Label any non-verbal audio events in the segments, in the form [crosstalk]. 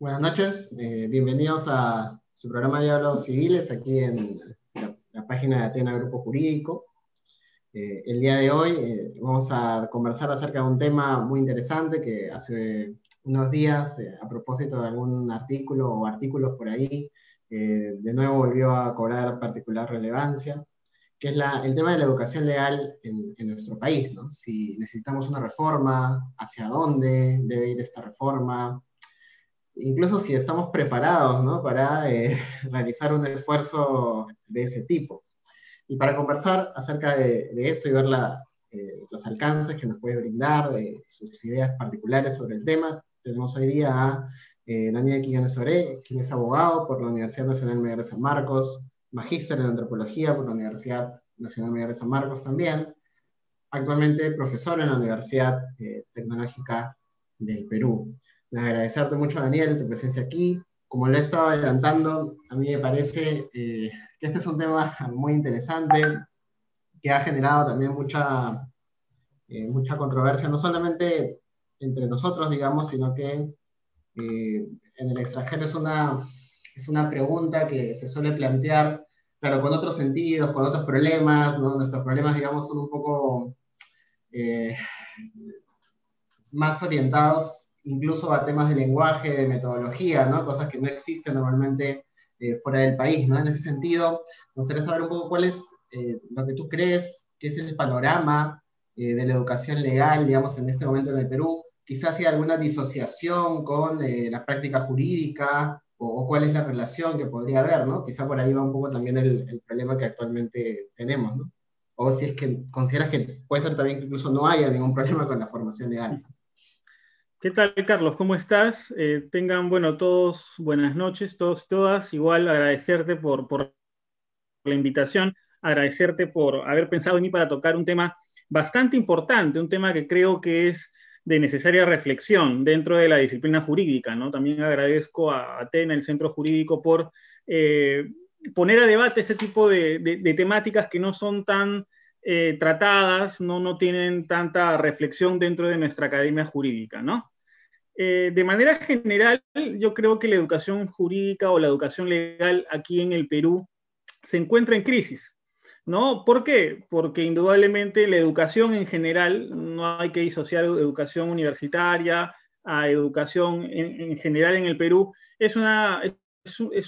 Buenas noches, eh, bienvenidos a su programa Diálogos Civiles aquí en la, página de Atena Grupo Jurídico. Eh, el día de hoy eh, vamos a conversar acerca de un tema muy interesante que hace unos días, a propósito de algún artículo o artículos por ahí, de nuevo volvió a cobrar particular relevancia, que es el tema de la educación legal en, en nuestro país. ¿no? Si necesitamos una reforma, hacia dónde debe ir esta reforma, incluso si estamos preparados ¿no? para eh, [laughs] realizar un esfuerzo de ese tipo. Y para conversar acerca de, esto y ver eh, los alcances que nos puede brindar, eh, sus ideas particulares sobre el tema, tenemos hoy día a Daniel Quiñones Oré, quien es abogado por la Universidad Nacional Mayor de San Marcos, magíster en antropología por la Universidad Nacional Mayor de San Marcos también, actualmente profesor en la Universidad Tecnológica del Perú agradecerte mucho, Daniel, tu presencia aquí. Como lo he estado adelantando, a mí me parece eh, que este es un tema muy interesante, que ha generado también mucha, eh, mucha controversia, no solamente entre nosotros, digamos, sino que eh, en el extranjero es una, es una pregunta que se suele plantear, claro, con otros sentidos, con otros problemas. Nuestros problemas, digamos, son un poco más orientados incluso a temas de lenguaje, de metodología, ¿no? Cosas que no existen normalmente eh, fuera del país, ¿no? En ese sentido, me gustaría saber un poco cuál es eh, lo que tú crees que es el panorama eh, de la educación legal, digamos, en este momento en el Perú. Quizás hay alguna disociación con la práctica jurídica o, cuál es la relación que podría haber, ¿no? Quizá por ahí va un poco también el, el problema que actualmente tenemos, ¿no? O si es que consideras que puede ser también que incluso no haya ningún problema con la formación legal. ¿Qué tal, Carlos? ¿Cómo estás? Eh, tengan, bueno, todos buenas noches, todos y todas. Igual agradecerte por, por la invitación, agradecerte por haber pensado en mí para tocar un tema bastante importante, un tema que creo que es de necesaria reflexión dentro de la disciplina jurídica, ¿no? También agradezco a Atena, el Centro Jurídico, por eh, poner a debate este tipo de, de, temáticas que no son tan eh, tratadas, no, no tienen tanta reflexión dentro de nuestra academia jurídica, ¿no? Eh, de manera general, yo creo que la educación jurídica o la educación legal aquí en el Perú se encuentra en crisis. ¿No? ¿Por qué? Porque indudablemente la educación en general, no hay que disociar educación universitaria a educación en, general en el Perú, es una,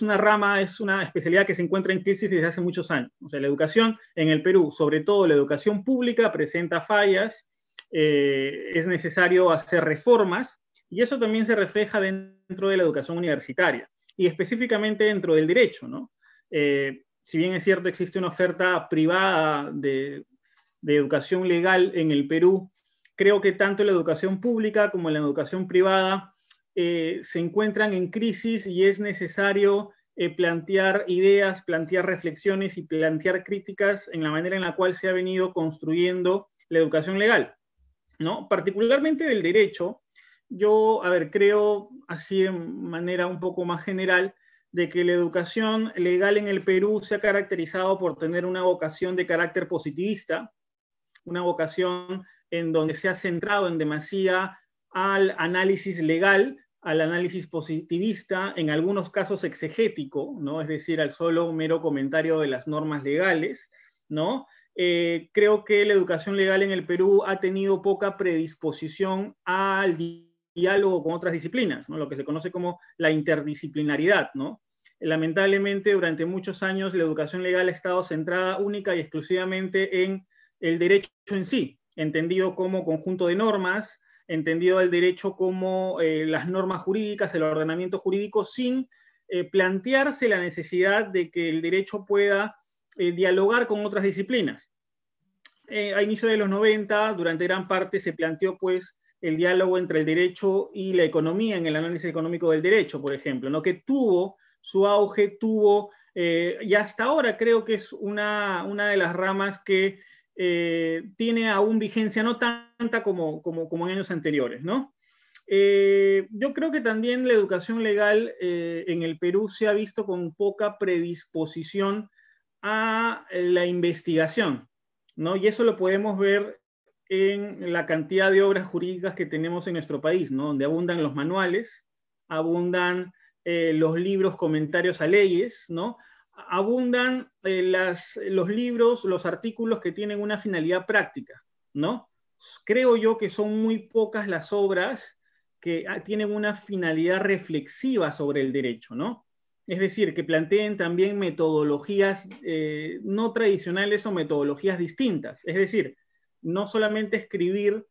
una rama, es una especialidad que se encuentra en crisis desde hace muchos años. O sea, la educación en el Perú, sobre todo la educación pública, presenta fallas, eh, es necesario hacer reformas y eso también se refleja dentro de la educación universitaria y específicamente dentro del derecho, ¿no? Eh, si bien es cierto, existe una oferta privada de, educación legal en el Perú, creo que tanto la educación pública como la educación privada eh, se encuentran en crisis y es necesario eh, plantear ideas, plantear reflexiones y plantear críticas en la manera en la cual se ha venido construyendo la educación legal. ¿no? Particularmente del derecho, yo, a ver, creo así de manera un poco más general de que la educación legal en el Perú se ha caracterizado por tener una vocación de carácter positivista, una vocación en donde se ha centrado en demasía al análisis legal, al análisis positivista, en algunos casos exegético, ¿no? Es decir, al solo mero comentario de las normas legales, ¿no? Eh, creo que la educación legal en el Perú ha tenido poca predisposición al diálogo con otras disciplinas, ¿no? lo que se conoce como la interdisciplinaridad. ¿no? Lamentablemente, durante muchos años la educación legal ha estado centrada única y exclusivamente en el derecho en sí, entendido como conjunto de normas, entendido el derecho como eh, las normas jurídicas, el ordenamiento jurídico, sin eh, plantearse la necesidad de que el derecho pueda eh, dialogar con otras disciplinas. a inicio de los 90, durante gran parte se planteó pues el diálogo entre el derecho y la economía en el análisis económico del derecho, por ejemplo, ¿no? que tuvo su auge, tuvo, y hasta ahora creo que es una, una de las ramas que eh, tiene aún vigencia, no tanta como, como, en años anteriores, ¿no? Eh, yo creo que también la educación legal en el Perú se ha visto con poca predisposición a la investigación, ¿no? Y eso lo podemos ver en la cantidad de obras jurídicas que tenemos en nuestro país, ¿no? donde abundan los manuales, abundan eh, los libros comentarios a leyes, ¿no? Abundan eh, los libros, los artículos que tienen una finalidad práctica, ¿no? Creo yo que son muy pocas las obras que ah, tienen una finalidad reflexiva sobre el derecho, ¿no? Es decir, que planteen también metodologías eh, no tradicionales o metodologías distintas. Es decir, no solamente escribir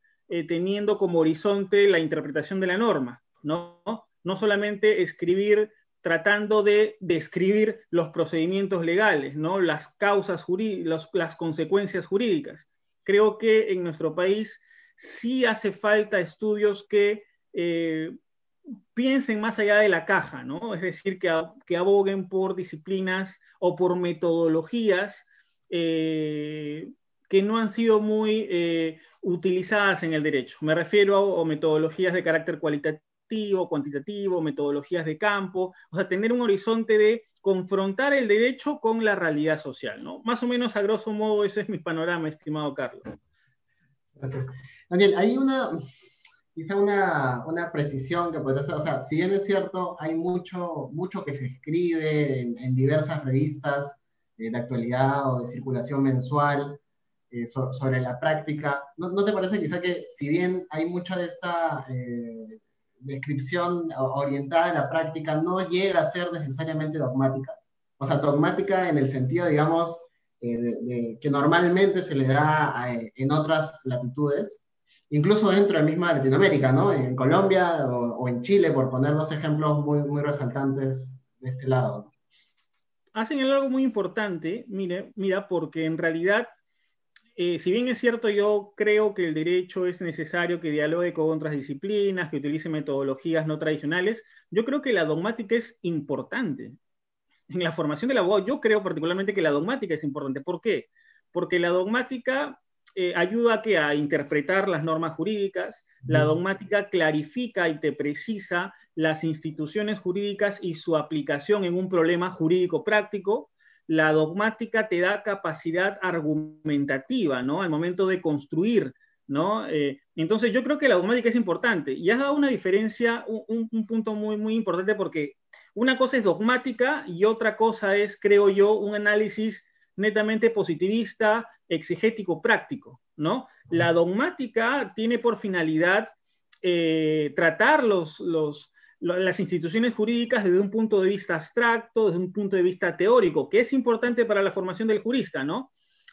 teniendo como horizonte la interpretación de la norma, ¿no? no solamente escribir tratando de describir los procedimientos legales, ¿no? las causas jurídicas, las consecuencias jurídicas. Creo que en nuestro país sí hace falta estudios que eh, piensen más allá de la caja, ¿no? es decir, que, que aboguen por disciplinas o por metodologías eh, que no han sido muy eh, utilizadas en el derecho. Me refiero a metodologías de carácter cualitativo cuantitativo, metodologías de campo, o sea, tener un horizonte de confrontar el derecho con la realidad social, ¿no? Más o menos a grosso modo ese es mi panorama, estimado Carlos. Gracias. Daniel, hay una, quizá una, una, precisión que podría ser, o sea, si bien es cierto, hay mucho, mucho que se escribe en, diversas revistas eh, de actualidad o de circulación mensual eh, sobre la práctica, ¿No, ¿No, te parece quizá que si bien hay mucha de esta eh, descripción orientada a la práctica no llega a ser necesariamente dogmática. O sea, dogmática en el sentido, digamos, eh, que normalmente se le da en otras latitudes, incluso dentro de misma Latinoamérica, ¿no? En Colombia o, en Chile, por poner dos ejemplos muy, muy resaltantes de este lado. Hacen algo muy importante, mire, mira, porque en realidad eh, si bien es cierto, yo creo que el derecho es necesario que dialogue con otras disciplinas, que utilice metodologías no tradicionales, yo creo que la dogmática es importante. En la formación del abogado, yo creo particularmente que la dogmática es importante. ¿Por qué? Porque la dogmática eh, ayuda a, que, a interpretar las normas jurídicas, la dogmática clarifica y te precisa las instituciones jurídicas y su aplicación en un problema jurídico práctico, la dogmática te da capacidad argumentativa, ¿no? Al momento de construir, ¿no? Eh, entonces yo creo que la dogmática es importante y has dado una diferencia, un, punto muy, muy importante porque una cosa es dogmática y otra cosa es, creo yo, un análisis netamente positivista, exegético, práctico, ¿no? La dogmática tiene por finalidad eh, tratar los, los, las instituciones jurídicas desde un punto de vista abstracto, desde un punto de vista teórico, que es importante para la formación del jurista, ¿no?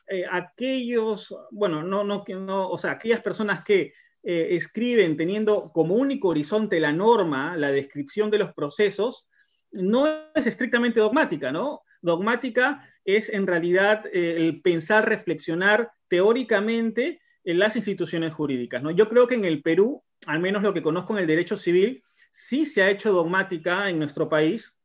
Eh, aquellos, bueno, no, no, no, o sea, aquellas personas que eh, escriben teniendo como único horizonte la norma, la descripción de los procesos, no es estrictamente dogmática, ¿no? Dogmática es en realidad eh, el pensar, reflexionar teóricamente en las instituciones jurídicas, ¿no? Yo creo que en el Perú, al menos lo que conozco en el derecho civil, sí se ha hecho dogmática en nuestro país,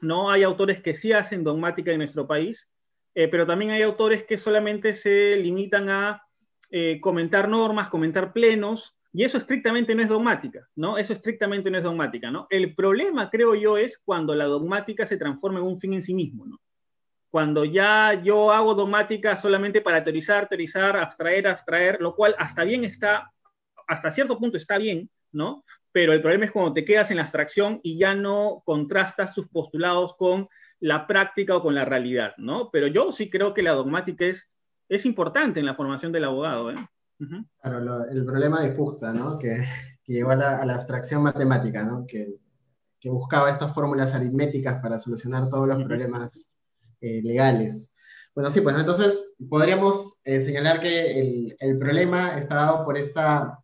no hay autores que sí hacen dogmática en nuestro país, eh, pero también hay autores que solamente se limitan a eh, comentar normas, comentar plenos, y eso estrictamente no es dogmática, ¿no? Eso estrictamente no es dogmática, ¿no? El problema, creo yo, es cuando la dogmática se transforma en un fin en sí mismo, ¿no? Cuando ya yo hago dogmática solamente para teorizar, teorizar, abstraer, abstraer, lo cual hasta bien está, hasta cierto punto está bien, ¿no? Pero el problema es cuando te quedas en la abstracción y ya no contrastas tus postulados con la práctica o con la realidad, ¿no? Pero yo sí creo que la dogmática es, es importante en la formación del abogado, ¿eh? Claro, el problema de Puchta, ¿no? Que, que llevó a la, abstracción matemática, ¿no? Que, que, buscaba estas fórmulas aritméticas para solucionar todos los problemas eh, legales. Bueno, sí, pues entonces podríamos eh, señalar que el, el problema está dado por esta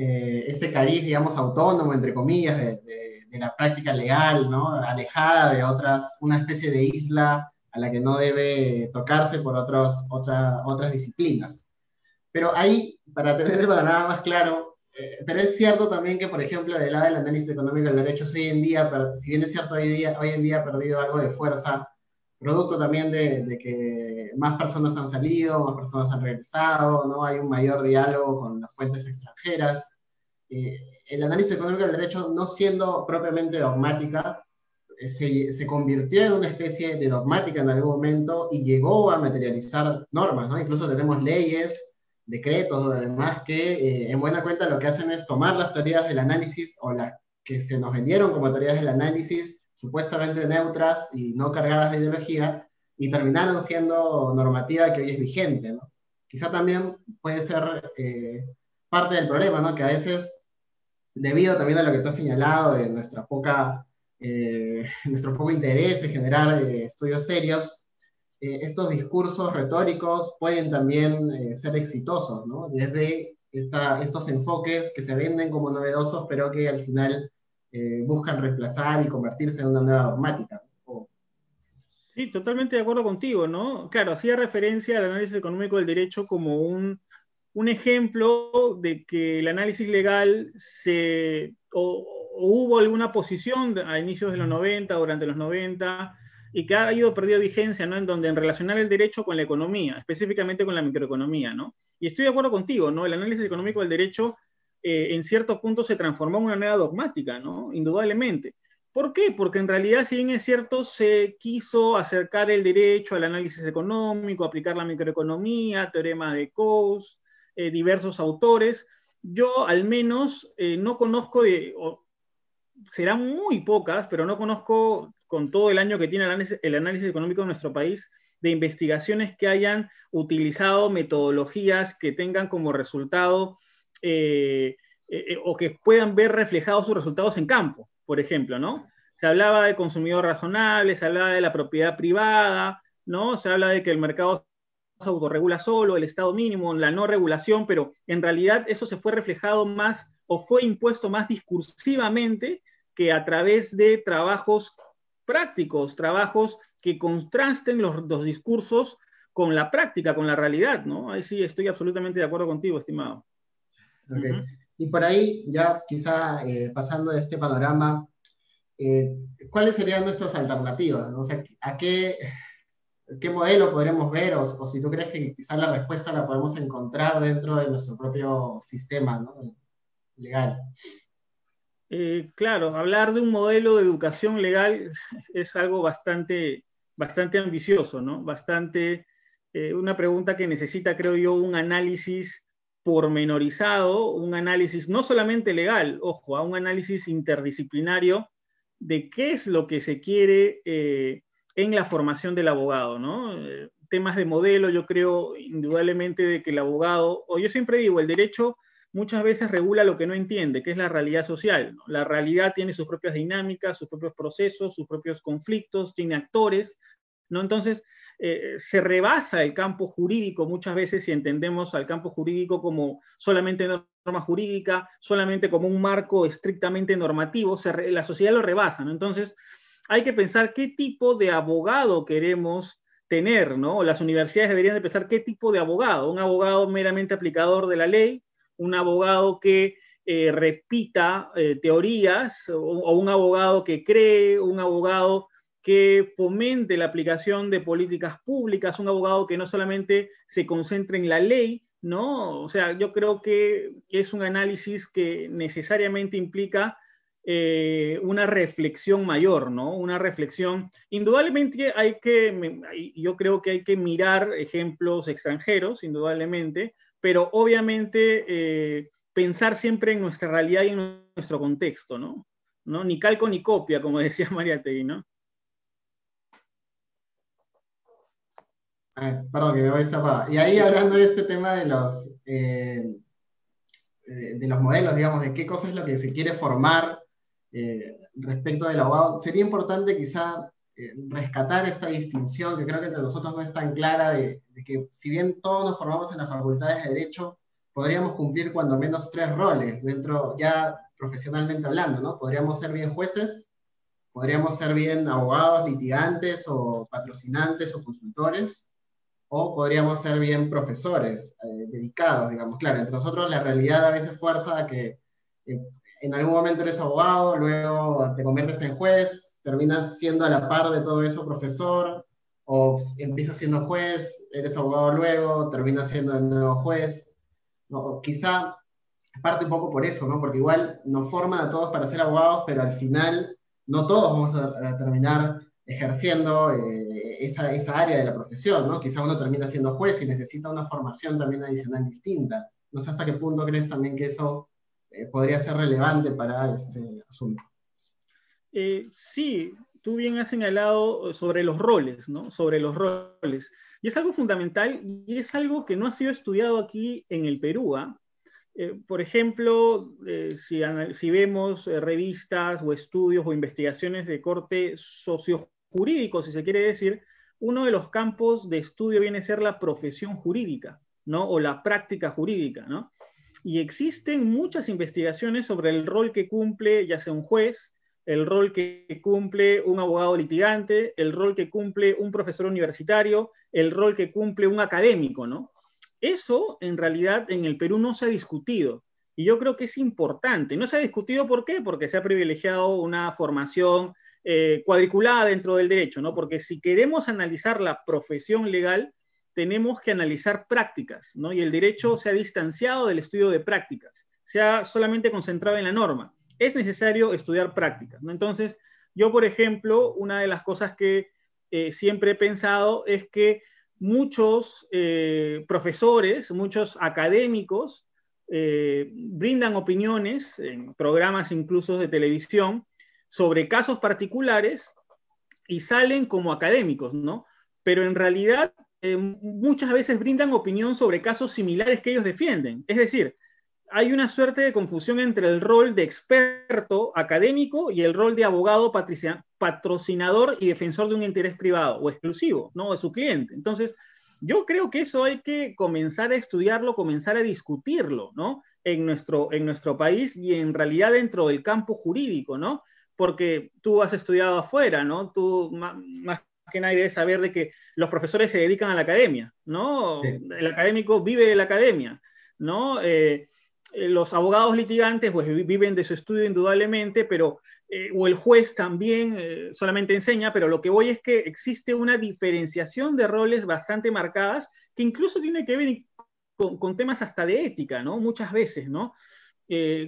eh, este cariz, digamos, autónomo, entre comillas, de, la práctica legal, ¿no? Alejada de otras, una especie de isla a la que no debe tocarse por otros, otra, otras disciplinas. Pero ahí, para tener el panorama más claro, eh, pero es cierto también que, por ejemplo, del lado del análisis económico del derecho, hoy en día, si bien es cierto, hoy, día, hoy en día ha perdido algo de fuerza, producto también de, de, que más personas han salido, más personas han regresado, ¿no? Hay un mayor diálogo con las fuentes extranjeras. Eh, el análisis económico del derecho, no siendo propiamente dogmática, eh, se, se, convirtió en una especie de dogmática en algún momento y llegó a materializar normas, ¿no? Incluso tenemos leyes, decretos, además, que eh, en buena cuenta lo que hacen es tomar las teorías del análisis o las que se nos vendieron como teorías del análisis, supuestamente neutras y no cargadas de ideología, y terminaron siendo normativa que hoy es vigente. Quizá también puede ser eh, parte del problema, ¿no? que a veces, debido también a lo que tú has señalado de nuestra poca, eh, [laughs] nuestro poco interés en generar eh, estudios serios, estos discursos retóricos pueden también ser exitosos, ¿no? desde esta, estos enfoques que se venden como novedosos, pero que al final buscan reemplazar y convertirse en una nueva dogmática. Sí, totalmente de acuerdo contigo, ¿no? Claro, hacía referencia al análisis económico del derecho como un, ejemplo de que el análisis legal se, o, hubo alguna posición a inicios de los 90, durante los 90, y que ha ido perdiendo vigencia, ¿no? En donde en relacionar el derecho con la economía, específicamente con la microeconomía, ¿no? Y estoy de acuerdo contigo, ¿no? El análisis económico del derecho eh, en cierto punto se transformó en una nueva dogmática, ¿no? Indudablemente. ¿Por qué? Porque en realidad, si bien es cierto, se quiso acercar el derecho al análisis económico, aplicar la microeconomía, teorema de Coase, eh, diversos autores. Yo al menos eh, no conozco de, serán muy pocas, pero no conozco con todo el año que tiene el análisis, económico en nuestro país, de investigaciones que hayan utilizado metodologías que tengan como resultado eh, o que puedan ver reflejados sus resultados en campo por ejemplo, ¿no? Se hablaba de consumidor razonable, se hablaba de la propiedad privada, ¿no? Se habla de que el mercado se autorregula solo, el estado mínimo, la no regulación, pero en realidad eso se fue reflejado más o fue impuesto más discursivamente que a través de trabajos prácticos, trabajos que contrasten los, dos discursos con la práctica, con la realidad, ¿no? Ahí sí estoy absolutamente de acuerdo contigo, estimado. Y por ahí, ya quizá eh, pasando de este panorama, eh, ¿cuáles serían nuestras alternativas? O sea, ¿a qué, qué modelo podremos ver? O, si tú crees que quizá la respuesta la podemos encontrar dentro de nuestro propio sistema ¿no? legal. Eh, claro, hablar de un modelo de educación legal [laughs] es algo bastante, bastante ambicioso, ¿no? Bastante, una pregunta que necesita, creo yo, un análisis pormenorizado, un análisis no solamente legal, ojo, a un análisis interdisciplinario de qué es lo que se quiere eh, en la formación del abogado, ¿no? Eh, temas de modelo, yo creo indudablemente de que el abogado, o yo siempre digo, el derecho muchas veces regula lo que no entiende, que es la realidad social. La realidad tiene sus propias dinámicas, sus propios procesos, sus propios conflictos, tiene actores, ¿no? Entonces, eh, se rebasa el campo jurídico muchas veces si entendemos al campo jurídico como solamente norma jurídica, solamente como un marco estrictamente normativo, la sociedad lo rebasa, Entonces, hay que pensar qué tipo de abogado queremos tener, ¿no? Las universidades deberían de pensar qué tipo de abogado, un abogado meramente aplicador de la ley, un abogado que eh, repita eh, teorías, o, un abogado que cree, un abogado que fomente la aplicación de políticas públicas, un abogado que no solamente se concentre en la ley, ¿no? O sea, yo creo que es un análisis que necesariamente implica eh, una reflexión mayor, ¿no? Una reflexión. Indudablemente hay que, yo creo que hay que mirar ejemplos extranjeros, indudablemente, pero obviamente eh, pensar siempre en nuestra realidad y en nuestro contexto, ¿no? ¿no? Ni calco ni copia, como [laughs] decía María Tegui, ¿no? Perdón, que me voy a Y ahí hablando de este tema de los, eh, de los modelos, digamos, de qué cosa es lo que se quiere formar eh, respecto del abogado, sería importante quizá eh, rescatar esta distinción que creo que entre nosotros no es tan clara de, que si bien todos nos formamos en las facultades de Derecho, podríamos cumplir cuando menos tres roles dentro, ya profesionalmente hablando, ¿no? Podríamos ser bien jueces, podríamos ser bien abogados, litigantes o patrocinantes o consultores, o podríamos ser bien profesores eh, dedicados, digamos. Claro, entre nosotros la realidad a veces fuerza a que eh, en algún momento eres abogado, luego te conviertes en juez, terminas siendo a la par de todo eso profesor, o empiezas siendo juez, eres abogado luego, terminas siendo el nuevo juez. No, quizá parte un poco por eso, ¿no? Porque igual nos forman a todos para ser abogados, pero al final no todos vamos a, terminar ejerciendo. Eh, esa, esa, área de la profesión, ¿no? Quizá uno termina siendo juez y necesita una formación también adicional distinta. No sé hasta qué punto crees también que eso podría ser relevante para este asunto. sí, tú bien has señalado sobre los roles, ¿no? Sobre los roles. Y es algo fundamental y es algo que no ha sido estudiado aquí en el Perú. ¿ah? Eh, por ejemplo, eh, si, si, vemos eh, revistas o estudios o investigaciones de corte sociojurídico, si se quiere decir, uno de los campos de estudio viene a ser la profesión jurídica, ¿no? O la práctica jurídica, ¿no? Y existen muchas investigaciones sobre el rol que cumple ya sea un juez, el rol que cumple un abogado litigante, el rol que cumple un profesor universitario, el rol que cumple un académico, ¿no? Eso en realidad en el Perú no se ha discutido y yo creo que es importante. No se ha discutido ¿por qué? Porque se ha privilegiado una formación eh, cuadriculada dentro del derecho, ¿no? Porque si queremos analizar la profesión legal, tenemos que analizar prácticas, ¿no? Y el derecho se ha distanciado del estudio de prácticas, se ha solamente concentrado en la norma es necesario estudiar prácticas. ¿no? Entonces, yo, por ejemplo, una de las cosas que eh, siempre he pensado es que muchos eh, profesores, muchos académicos brindan opiniones en programas incluso de televisión sobre casos particulares y salen como académicos, ¿no? Pero en realidad muchas veces brindan opinión sobre casos similares que ellos defienden. Es decir, hay una suerte de confusión entre el rol de experto académico y el rol de abogado patrocinador y defensor de un interés privado o exclusivo, ¿no? De su cliente. Entonces, yo creo que eso hay que comenzar a estudiarlo, comenzar a discutirlo, ¿no? En nuestro, en nuestro país y en realidad dentro del campo jurídico, ¿no? Porque tú has estudiado afuera, ¿no? Tú más, que nadie debe saber de que los profesores se dedican a la academia, ¿no? El académico vive de la academia, ¿no? Eh, eh, los abogados litigantes pues, viven de su estudio indudablemente, pero, eh, o el juez también eh, solamente enseña, pero lo que voy es que existe una diferenciación de roles bastante marcadas que incluso tiene que ver con, temas hasta de ética, ¿no? Muchas veces, ¿no?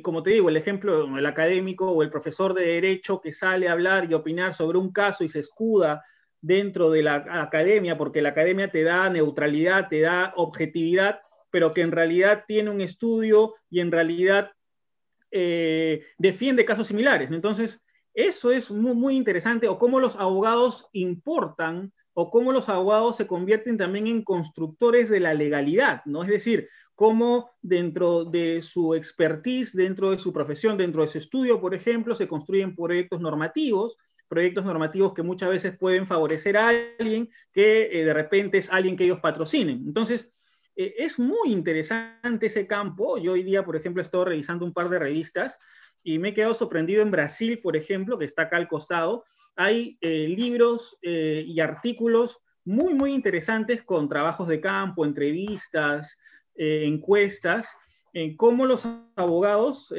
Como te digo, el ejemplo, el académico o el profesor de derecho que sale a hablar y opinar sobre un caso y se escuda dentro de la academia, porque la academia te da neutralidad, te da objetividad, pero que en realidad tiene un estudio y en realidad eh, defiende casos similares. Entonces, eso es muy, muy interesante, o cómo los abogados importan o cómo los abogados se convierten también en constructores de la legalidad, ¿no? Es decir, cómo dentro de su expertise, dentro de su profesión, dentro de su estudio, por ejemplo, se construyen proyectos normativos, proyectos normativos que muchas veces pueden favorecer a alguien que eh, de repente es alguien que ellos patrocinen. Entonces, eh, es muy interesante ese campo. Yo hoy día, por ejemplo, he estado revisando un par de revistas y me he quedado sorprendido en Brasil, por ejemplo, que está acá al costado. Hay eh, libros y artículos muy, muy interesantes con trabajos de campo, entrevistas, encuestas, en cómo los abogados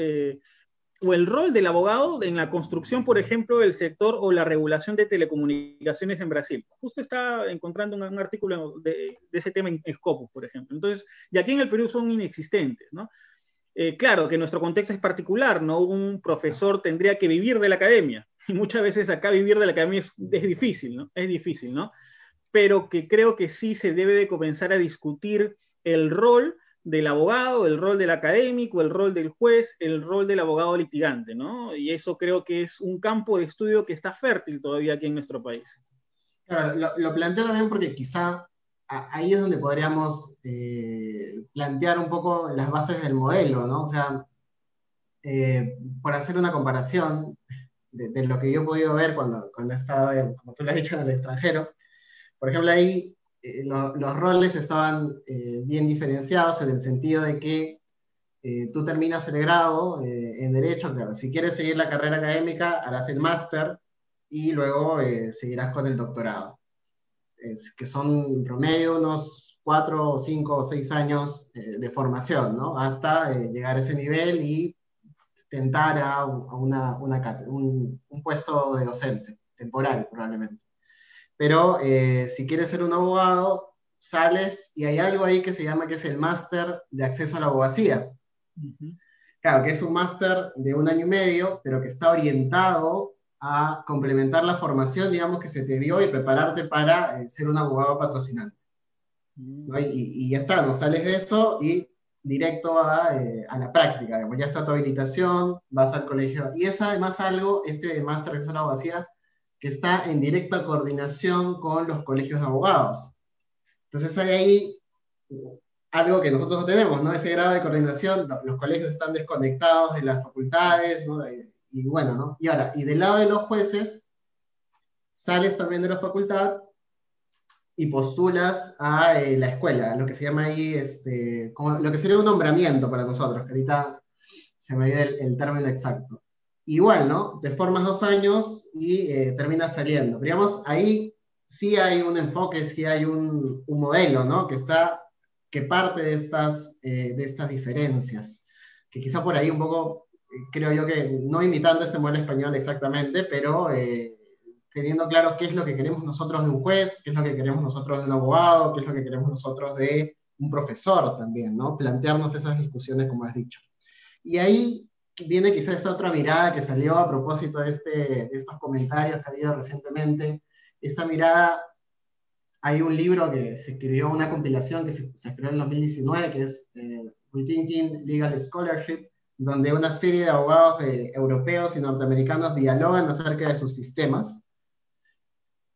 o el rol del abogado en la construcción, por ejemplo, del sector o la regulación de telecomunicaciones en Brasil. Justo está encontrando un, artículo de, ese tema en Scopus, por ejemplo. Entonces, y aquí en el Perú son inexistentes, ¿no? Eh, claro que nuestro contexto es particular, ¿no? Un profesor tendría que vivir de la academia, y muchas veces acá vivir de la academia es, es difícil, ¿no? Es difícil, ¿no? Pero que creo que sí se debe de comenzar a discutir el rol del abogado, el rol del académico, el rol del juez, el rol del abogado litigante, ¿no? Y eso creo que es un campo de estudio que está fértil todavía aquí en nuestro país. Claro, lo, planteo también porque quizá ahí es donde podríamos eh, plantear un poco las bases del modelo, ¿no? O sea, eh, por hacer una comparación de, lo que yo he podido ver cuando, cuando estaba, como tú lo has dicho, en el extranjero, por ejemplo, ahí eh, los roles estaban eh, bien diferenciados en el sentido de que eh, tú terminas el grado en Derecho, claro, si quieres seguir la carrera académica, harás el máster y luego seguirás con el doctorado, que son en promedio unos cuatro, cinco seis años de formación, ¿no? Hasta llegar a ese nivel y tentar a, una, una, un, un puesto de docente, temporal probablemente. Pero eh, si quieres ser un abogado, sales y hay algo ahí que se llama que es el máster de acceso a la abogacía. Claro, que es un máster de un año y medio, pero que está orientado a complementar la formación, digamos, que se te dio y prepararte para eh, ser un abogado patrocinante. Mm. Y, y, ya está, no sales de eso y directo a, eh, a la práctica, digamos, ya está tu habilitación, vas al colegio. Y es además algo, este máster de la abogacía, que está en directa coordinación con los colegios de abogados. Entonces hay ahí algo que nosotros no tenemos, ¿no? Ese grado de coordinación, los colegios están desconectados de las facultades, ¿no? Y, bueno, ¿no? Y ahora, y del lado de los jueces, sales también de la facultad y postulas a eh, la escuela, lo que se llama ahí, este, lo que sería un nombramiento para nosotros, que ahorita se me dio el, término exacto. Igual, ¿no? Te formas dos años y eh, terminas saliendo. digamos, ahí sí hay un enfoque, sí hay un, un modelo, ¿no? Que está que parte de estas, eh, de estas diferencias, que quizá por ahí un poco, eh, creo yo que no imitando este modelo español exactamente, pero eh, teniendo claro qué es lo que queremos nosotros de un juez, qué es lo que queremos nosotros de un abogado, qué es lo que queremos nosotros de un profesor también, ¿no? Plantearnos esas discusiones, como has dicho. Y ahí viene quizá esta otra mirada que salió a propósito de, este, de estos comentarios que ha habido recientemente, esta mirada hay un libro que se escribió, una compilación que se, escribió en 2019, que es eh, Rethinking Legal Scholarship, donde una serie de abogados europeos y norteamericanos dialogan acerca de sus sistemas.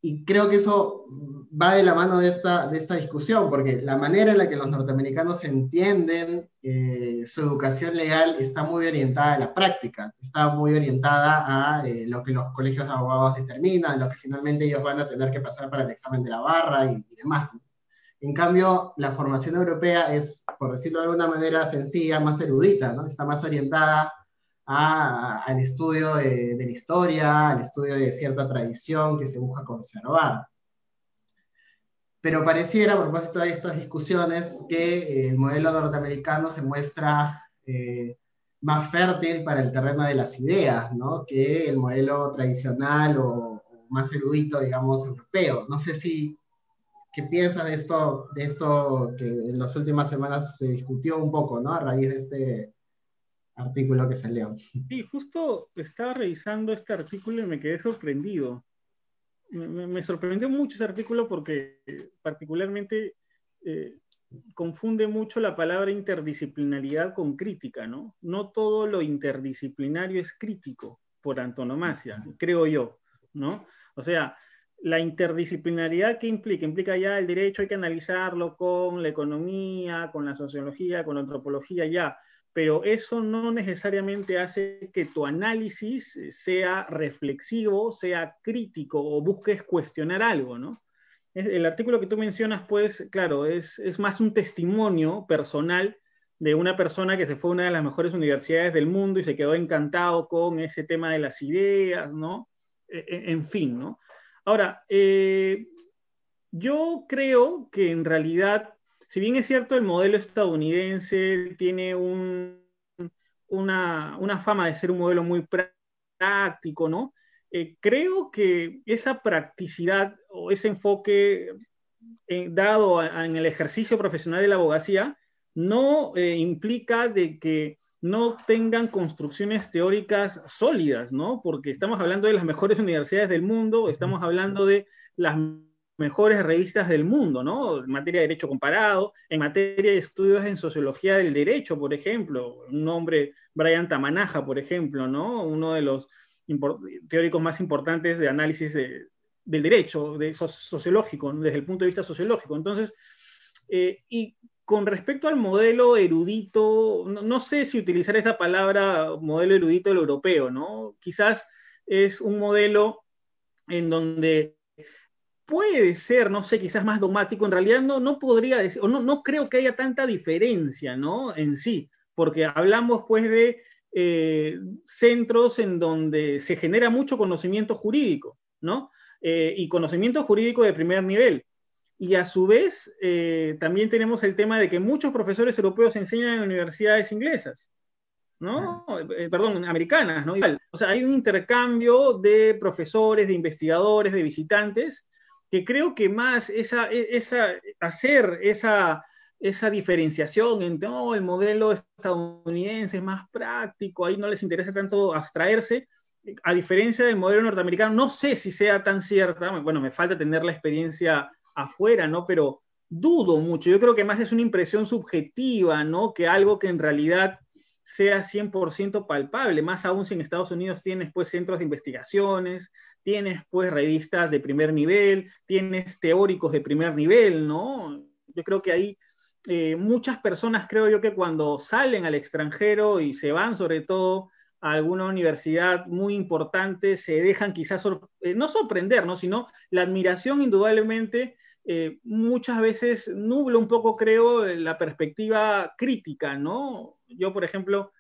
Y creo que eso va de la mano de esta, de esta discusión, porque la manera en la que los norteamericanos entienden eh, su educación legal está muy orientada a la práctica, está muy orientada a eh, lo que los colegios de abogados determinan, lo que finalmente ellos van a tener que pasar para el examen de la barra y, demás. En cambio, la formación europea es, por decirlo de alguna manera sencilla, más erudita, ¿no? está más orientada al estudio de, de la historia, al estudio de cierta tradición que se busca conservar. Pero pareciera, a propósito de estas discusiones, que eh, el modelo norteamericano se muestra eh, más fértil para el terreno de las ideas, ¿no? Que el modelo tradicional o, más erudito, digamos, europeo. No sé si, ¿qué piensas de esto, de esto que en las últimas semanas se discutió un poco, ¿no? A raíz de este artículo que salió. Sí, justo estaba revisando este artículo y me quedé sorprendido me, sorprendió mucho ese artículo porque particularmente eh, confunde mucho la palabra interdisciplinaridad con crítica, ¿no? No todo lo interdisciplinario es crítico por antonomasia, creo yo, ¿no? O sea, la interdisciplinaridad que implica, implica ya el derecho, hay que analizarlo con la economía, con la sociología, con la antropología, ya, pero eso no necesariamente hace que tu análisis sea reflexivo, sea crítico o busques cuestionar algo, ¿no? El artículo que tú mencionas, pues, claro, es, es más un testimonio personal de una persona que se fue a una de las mejores universidades del mundo y se quedó encantado con ese tema de las ideas, ¿no? E, e, en fin, ¿no? Ahora, eh, yo creo que en realidad si bien es cierto, el modelo estadounidense tiene una, fama de ser un modelo muy práctico, ¿no? Eh, creo que esa practicidad o ese enfoque eh, dado en el ejercicio profesional de la abogacía no eh, implica de que no tengan construcciones teóricas sólidas, ¿no? Porque estamos hablando de las mejores universidades del mundo, estamos hablando de las mejores revistas del mundo, ¿no? En materia de derecho comparado, en materia de estudios en sociología del derecho, por ejemplo, un nombre, Brian Tamanaja, por ejemplo, ¿no? Uno de los teóricos más importantes de análisis del derecho, de sociológico, desde el punto de vista sociológico. Entonces, eh, y con respecto al modelo erudito, no, no, sé si utilizar esa palabra modelo erudito del europeo, ¿no? Quizás es un modelo en donde puede ser, no sé, quizás más dogmático, en realidad no, no podría decir, o no, no creo que haya tanta diferencia, ¿no? En sí, porque hablamos pues de eh, centros en donde se genera mucho conocimiento jurídico, ¿no? Eh, y conocimiento jurídico de primer nivel. Y a su vez, eh, también tenemos el tema de que muchos profesores europeos enseñan en universidades inglesas, ¿no? perdón, americanas, ¿no? O sea, hay un intercambio de profesores, de investigadores, de visitantes, que creo que más esa, e, esa, hacer esa, esa diferenciación entre el modelo estadounidense es más práctico, ahí no les interesa tanto abstraerse, a diferencia del modelo norteamericano, no sé si sea tan cierta, bueno, me falta tener la experiencia afuera, ¿no? Pero dudo mucho. Yo creo que más es una impresión subjetiva, ¿no? Que algo que en realidad sea 100% palpable, más aún si en Estados Unidos tienes pues centros de investigaciones, tienes pues revistas de primer nivel, tienes teóricos de primer nivel, ¿no? Yo creo que ahí eh, muchas personas creo yo que cuando salen al extranjero y se van sobre todo a alguna universidad muy importante, se dejan quizás, eh, no sorprender, ¿no? sino la admiración indudablemente eh, muchas veces nubla un poco, creo, la perspectiva crítica, ¿no? Yo, por ejemplo,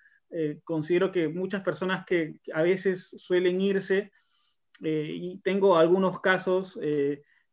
considero que muchas personas que a veces suelen irse, y tengo algunos casos,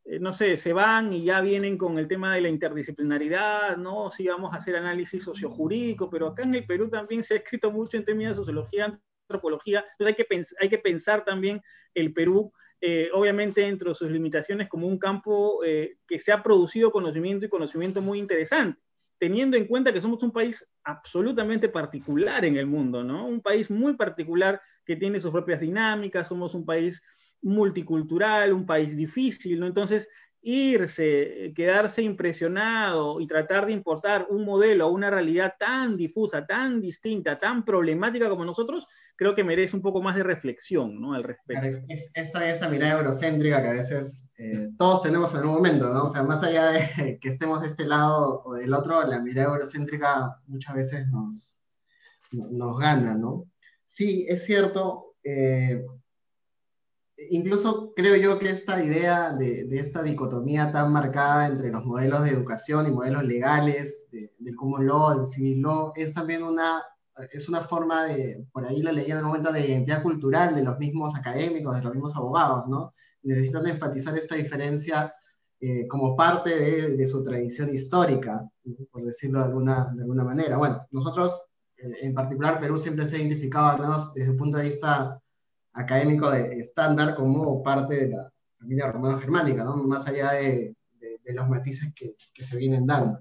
eh, no sé, se van y ya vienen con el tema de la interdisciplinaridad, ¿no? Sí, vamos a hacer análisis sociojurídico, pero acá en el Perú también se ha escrito mucho en términos de sociología, antropología, entonces hay que, hay que pensar también el Perú, eh, obviamente dentro de sus limitaciones, como un campo eh, que se ha producido conocimiento y conocimiento muy interesante, teniendo en cuenta que somos un país absolutamente particular en el mundo, ¿no? Un país muy particular que tiene sus propias dinámicas, somos un país multicultural, un país difícil, ¿no? Entonces, irse, quedarse impresionado y tratar de importar un modelo una realidad tan difusa, tan distinta, tan problemática como nosotros, creo que merece un poco más de reflexión ¿no? al respecto. Es, esta, mirada eurocéntrica que a veces eh, todos tenemos en un momento, ¿no? O sea, más allá de [laughs] que estemos de este lado o del otro, la mirada eurocéntrica muchas veces nos, nos gana, ¿no? Sí, es cierto. Eh, incluso creo yo que esta idea de, esta dicotomía tan marcada entre los modelos de educación y modelos legales, del common law, del civil law, es también una, es una forma de, por ahí lo leí en el momento, de identidad cultural de los mismos académicos, de los mismos abogados, ¿no? Necesitan enfatizar esta diferencia eh, como parte de, su tradición histórica, por decirlo de alguna, de alguna manera. Bueno, nosotros, en particular, Perú siempre se ha identificado, al menos desde el punto de vista académico de estándar como parte de la familia romano-germánica, ¿no? más allá de, de, los matices que, que, se vienen dando.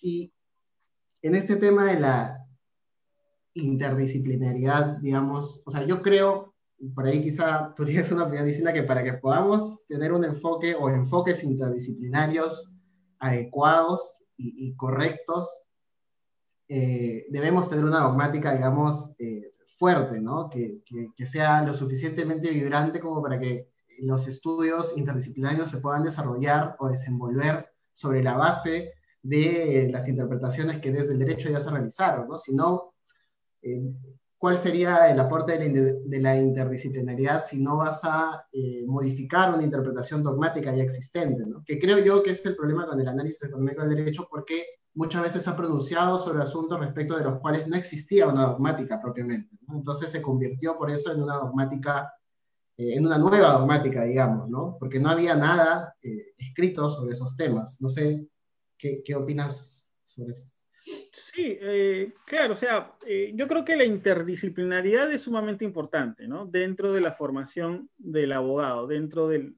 Y en este tema de la interdisciplinariedad, digamos, o sea, yo creo, por ahí quizá tú tienes una opinión distinta, que para que podamos tener un enfoque o enfoques interdisciplinarios adecuados y, y correctos, eh, debemos tener una dogmática, digamos, eh, fuerte, ¿no? Que, que, sea lo suficientemente vibrante como para que los estudios interdisciplinarios se puedan desarrollar o desenvolver sobre la base de las interpretaciones que desde el derecho ya se realizaron, ¿no? Si no, eh, ¿cuál sería el aporte de la, interdisciplinariedad si no vas a eh, modificar una interpretación dogmática ya existente, ¿no? Que creo yo que es el problema con el análisis económico del derecho, porque muchas veces ha pronunciado sobre asuntos respecto de los cuales no existía una dogmática propiamente. Entonces se convirtió por eso en una dogmática, eh, en una nueva dogmática, digamos, ¿no? porque no había nada eh, escrito sobre esos temas. No sé, ¿qué, qué opinas sobre esto? Sí, eh, claro, o sea, yo creo que la interdisciplinaridad es sumamente importante, ¿no? Dentro de la formación del abogado, dentro del,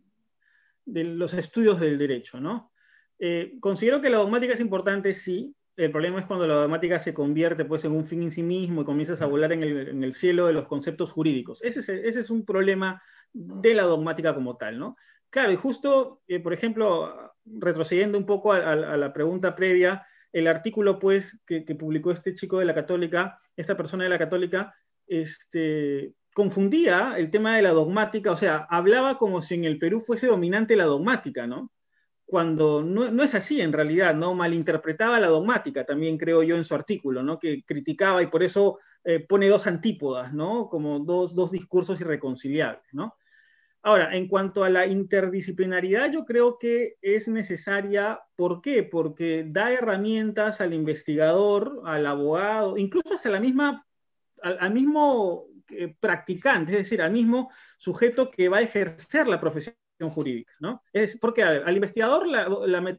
de los estudios del derecho, ¿no? Eh, considero que la dogmática es importante, sí. El problema es cuando la dogmática se convierte pues, en un fin en sí mismo y comienzas a volar en el, cielo de los conceptos jurídicos. Ese es, un problema de la dogmática como tal, ¿no? Claro, y justo, eh, por ejemplo, retrocediendo un poco a, la pregunta previa, el artículo pues, que, publicó este chico de la Católica, esta persona de la Católica, este, confundía el tema de la dogmática, o sea, hablaba como si en el Perú fuese dominante la dogmática, ¿no? Cuando no, es así en realidad, ¿no? Malinterpretaba la dogmática, también creo yo en su artículo, ¿no? Que criticaba y por eso eh, pone dos antípodas, ¿no? Como dos, dos, discursos irreconciliables, ¿no? Ahora, en cuanto a la interdisciplinaridad, yo creo que es necesaria, ¿por qué? Porque da herramientas al investigador, al abogado, incluso hasta la misma, al, mismo eh, practicante, es decir, al mismo sujeto que va a ejercer la profesión jurídica, ¿no? Es porque al investigador la,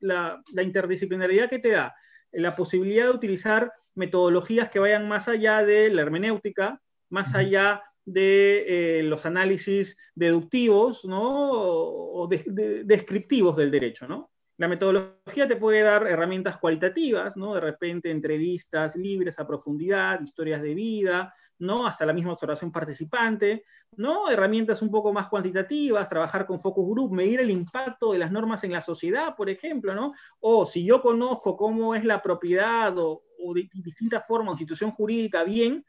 la, interdisciplinaridad que te da, la posibilidad de utilizar metodologías que vayan más allá de la hermenéutica, más allá de eh, los análisis deductivos, ¿no? O descriptivos del derecho, ¿no? La metodología te puede dar herramientas cualitativas, ¿no? De repente entrevistas libres a profundidad, historias de vida, ¿no? Hasta la misma observación participante, ¿no? Herramientas un poco más cuantitativas, trabajar con focus group, medir el impacto de las normas en la sociedad, por ejemplo, ¿no? O si yo conozco cómo es la propiedad o, de distintas formas, institución jurídica, bien,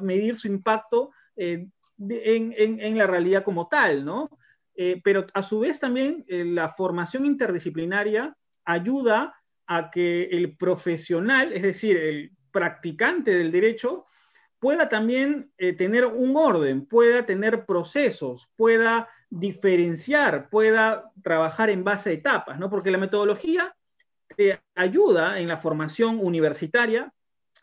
medir su impacto eh, en, la realidad como tal, ¿no? Eh, pero a su vez también eh, la formación interdisciplinaria ayuda a que el profesional, es decir, el practicante del derecho, pueda también tener un orden, pueda tener procesos, pueda diferenciar, pueda trabajar en base a etapas, ¿no? Porque la metodología te ayuda en la formación universitaria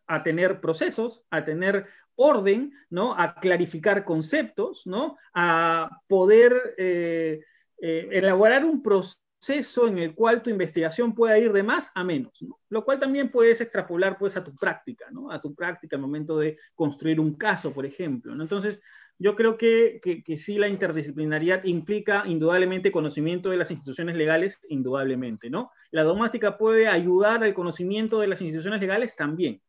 a tener procesos, a tener orden, ¿no? A clarificar conceptos, ¿no? A poder eh, eh, elaborar un proceso en el cual tu investigación pueda ir de más a menos, ¿no? Lo cual también puedes extrapolar, pues, a tu práctica, ¿no? A tu práctica al momento de construir un caso, por ejemplo. Entonces, yo creo que, que, sí la interdisciplinariedad implica indudablemente conocimiento de las instituciones legales, indudablemente, ¿no? La dogmática puede ayudar al conocimiento de las instituciones legales también,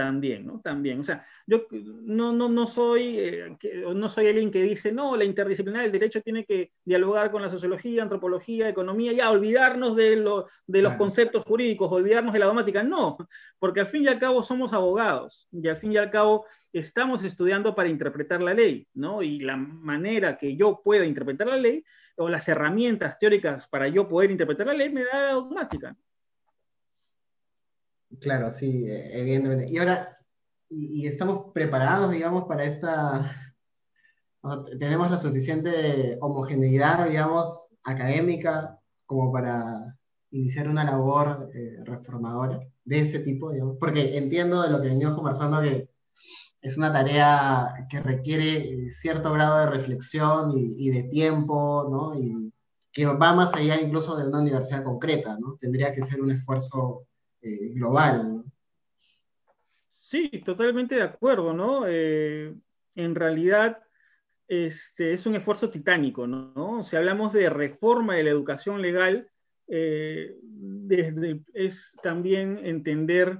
también, ¿no? También. O sea, yo no, no, no, soy, eh, no soy alguien que dice, no, la interdisciplinaria del derecho tiene que dialogar con la sociología, antropología, economía, ya, olvidarnos de, lo, de los conceptos jurídicos, olvidarnos de la dogmática. No, porque al fin y al cabo somos abogados y al fin y al cabo estamos estudiando para interpretar la ley, ¿no? Y la manera que yo pueda interpretar la ley o las herramientas teóricas para yo poder interpretar la ley me da la dogmática. Claro, sí, eh, evidentemente. Y ahora, y, estamos preparados, digamos, para esta, tenemos la suficiente homogeneidad, digamos, académica como para iniciar una labor eh, reformadora de ese tipo, digamos, porque entiendo de lo que venimos conversando que es una tarea que requiere eh, cierto grado de reflexión y, de tiempo, ¿no? Y que va más allá incluso de una universidad concreta, ¿no? Tendría que ser un esfuerzo eh, global. Sí, totalmente de acuerdo, ¿no? Eh, en realidad este, es un esfuerzo titánico, ¿no? Si hablamos de reforma de la educación legal, eh, desde, es también entender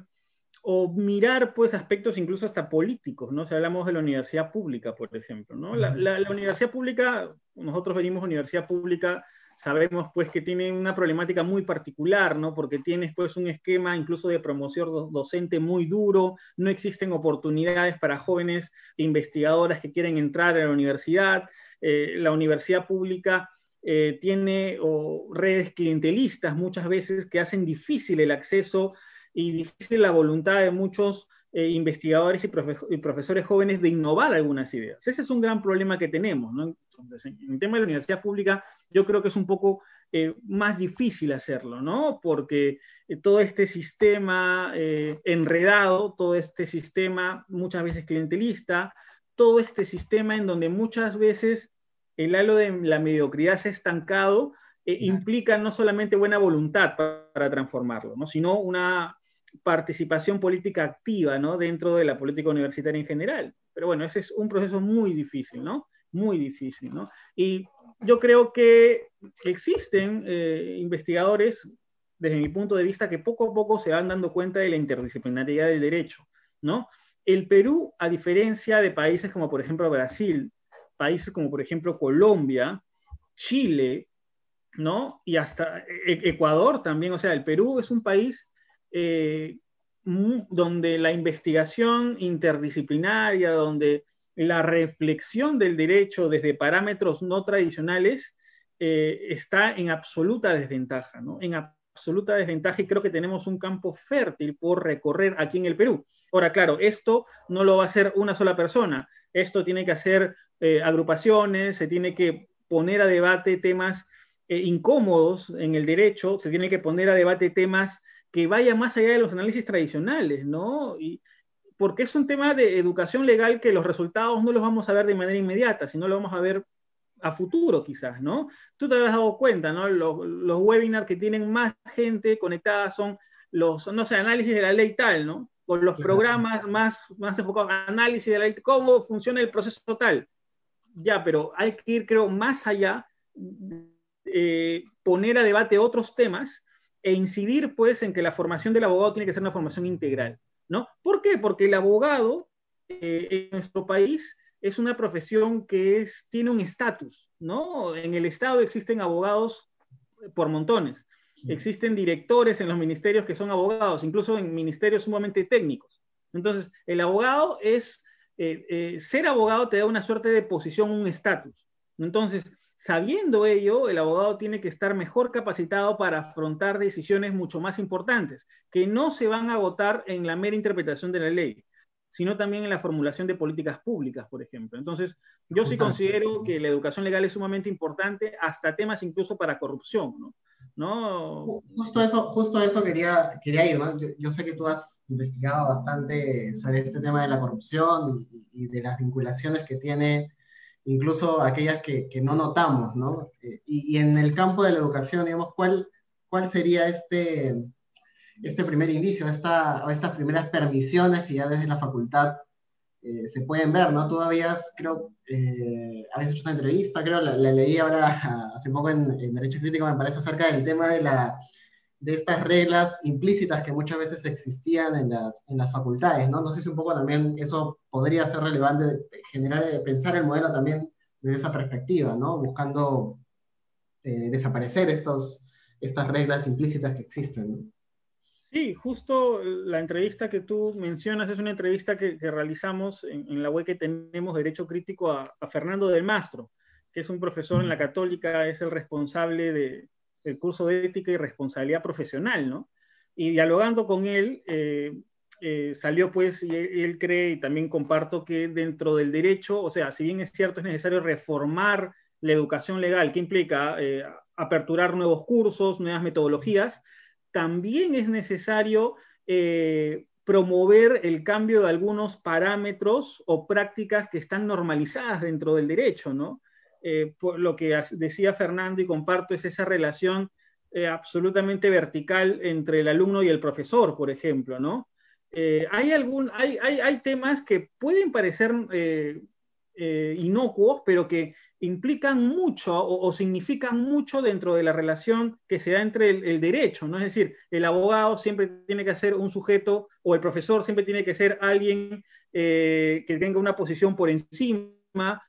o mirar pues aspectos incluso hasta políticos, ¿no? Si hablamos de la universidad pública, por ejemplo, ¿no? La, la universidad pública, nosotros venimos de universidad pública sabemos pues que tiene una problemática muy particular, ¿no? Porque tienes pues un esquema incluso de promoción docente muy duro, no existen oportunidades para jóvenes investigadoras que quieren entrar a la universidad, eh, la universidad pública eh, tiene redes clientelistas muchas veces que hacen difícil el acceso y difícil la voluntad de muchos eh, investigadores y, profesores jóvenes de innovar algunas ideas. Ese es un gran problema que tenemos. ¿no? En el tema de la universidad pública, yo creo que es un poco eh, más difícil hacerlo, ¿no? Porque eh, todo este sistema enredado, todo este sistema muchas veces clientelista, todo este sistema en donde muchas veces el halo de la mediocridad se ha estancado, implica no solamente buena voluntad para, para transformarlo, ¿no? sino una participación política activa, ¿no? Dentro de la política universitaria en general. Pero bueno, ese es un proceso muy difícil, ¿no? Muy difícil, ¿no? Y yo creo que existen eh, investigadores, desde mi punto de vista, que poco a poco se van dando cuenta de la interdisciplinariedad del derecho, ¿no? El Perú, a diferencia de países como por ejemplo Brasil, países como por ejemplo Colombia, Chile, ¿no? Y hasta e-, Ecuador también, o sea, el Perú es un país eh, donde la investigación interdisciplinaria, donde la reflexión del derecho desde parámetros no tradicionales eh, está en absoluta desventaja, ¿no? En absoluta desventaja y creo que tenemos un campo fértil por recorrer aquí en el Perú. Ahora, claro, esto no lo va a hacer una sola persona, esto tiene que hacer eh, agrupaciones, se tiene que poner a debate temas incómodos en el derecho, se tiene que poner a debate temas que vaya más allá de los análisis tradicionales, ¿no? Porque es un tema de educación legal que los resultados no los vamos a ver de manera inmediata, sino lo vamos a ver a futuro quizás, ¿no? Tú te habrás dado cuenta, ¿no? Los, los webinars que tienen más gente conectada son los, no sé, análisis de la ley tal, ¿no? O los programas más, más enfocados análisis de la ley, cómo funciona el proceso tal. Ya, pero hay que ir, creo, más allá, eh, poner a debate otros temas e incidir pues en que la formación del abogado tiene que ser una formación integral, ¿no? ¿Por qué? Porque el abogado eh, en nuestro país es una profesión que es, tiene un estatus, ¿no? En el Estado existen abogados por montones, existen directores en los ministerios que son abogados, incluso en ministerios sumamente técnicos. Entonces, el abogado es, eh, eh, ser abogado te da una suerte de posición, un estatus. Entonces, Sabiendo ello, el abogado tiene que estar mejor capacitado para afrontar decisiones mucho más importantes, que no se van a agotar en la mera interpretación de la ley, sino también en la formulación de políticas públicas, por ejemplo. Entonces, yo sí considero que la educación legal es sumamente importante, hasta temas incluso para corrupción, ¿no? ¿No? Justo eso, justo eso quería, quería ir, ¿no? Yo, sé que tú has investigado bastante sobre este tema de la corrupción y de las vinculaciones que tiene incluso aquellas que, que no notamos, ¿no? Eh, y, en el campo de la educación, digamos, ¿cuál, cuál sería este, este primer indicio, esta, o estas primeras permisiones que ya desde la facultad eh, se pueden ver, ¿no? Tú habías, creo, eh, habías hecho una entrevista, creo, la, la leí ahora [laughs] hace poco en, en, Derecho Crítico, me parece, acerca del tema de la de estas reglas implícitas que muchas veces existían en las, en las facultades, ¿no? No sé si un poco también eso podría ser relevante, generar, eh, pensar el modelo también desde esa perspectiva, ¿no? Buscando eh, desaparecer estos, estas reglas implícitas que existen, ¿no? Sí, justo la entrevista que tú mencionas es una entrevista que, que realizamos en, en, la web que tenemos Derecho Crítico a, a Fernando del Mastro, que es un profesor en la Católica, es el responsable de, el curso de ética y responsabilidad profesional, ¿no? Y dialogando con él, eh, eh, salió pues, y él, cree, y también comparto que dentro del derecho, o sea, si bien es cierto, es necesario reformar la educación legal, que implica eh, aperturar nuevos cursos, nuevas metodologías, también es necesario promover el cambio de algunos parámetros o prácticas que están normalizadas dentro del derecho, ¿no? Eh, lo que decía Fernando y comparto es esa relación eh, absolutamente vertical entre el alumno y el profesor, por ejemplo, ¿no? Eh, hay, algún, hay, hay, temas que pueden parecer inocuos, pero que implican mucho o, o, significan mucho dentro de la relación que se da entre el, el, derecho, ¿no? Es decir, el abogado siempre tiene que ser un sujeto o el profesor siempre tiene que ser alguien que tenga una posición por encima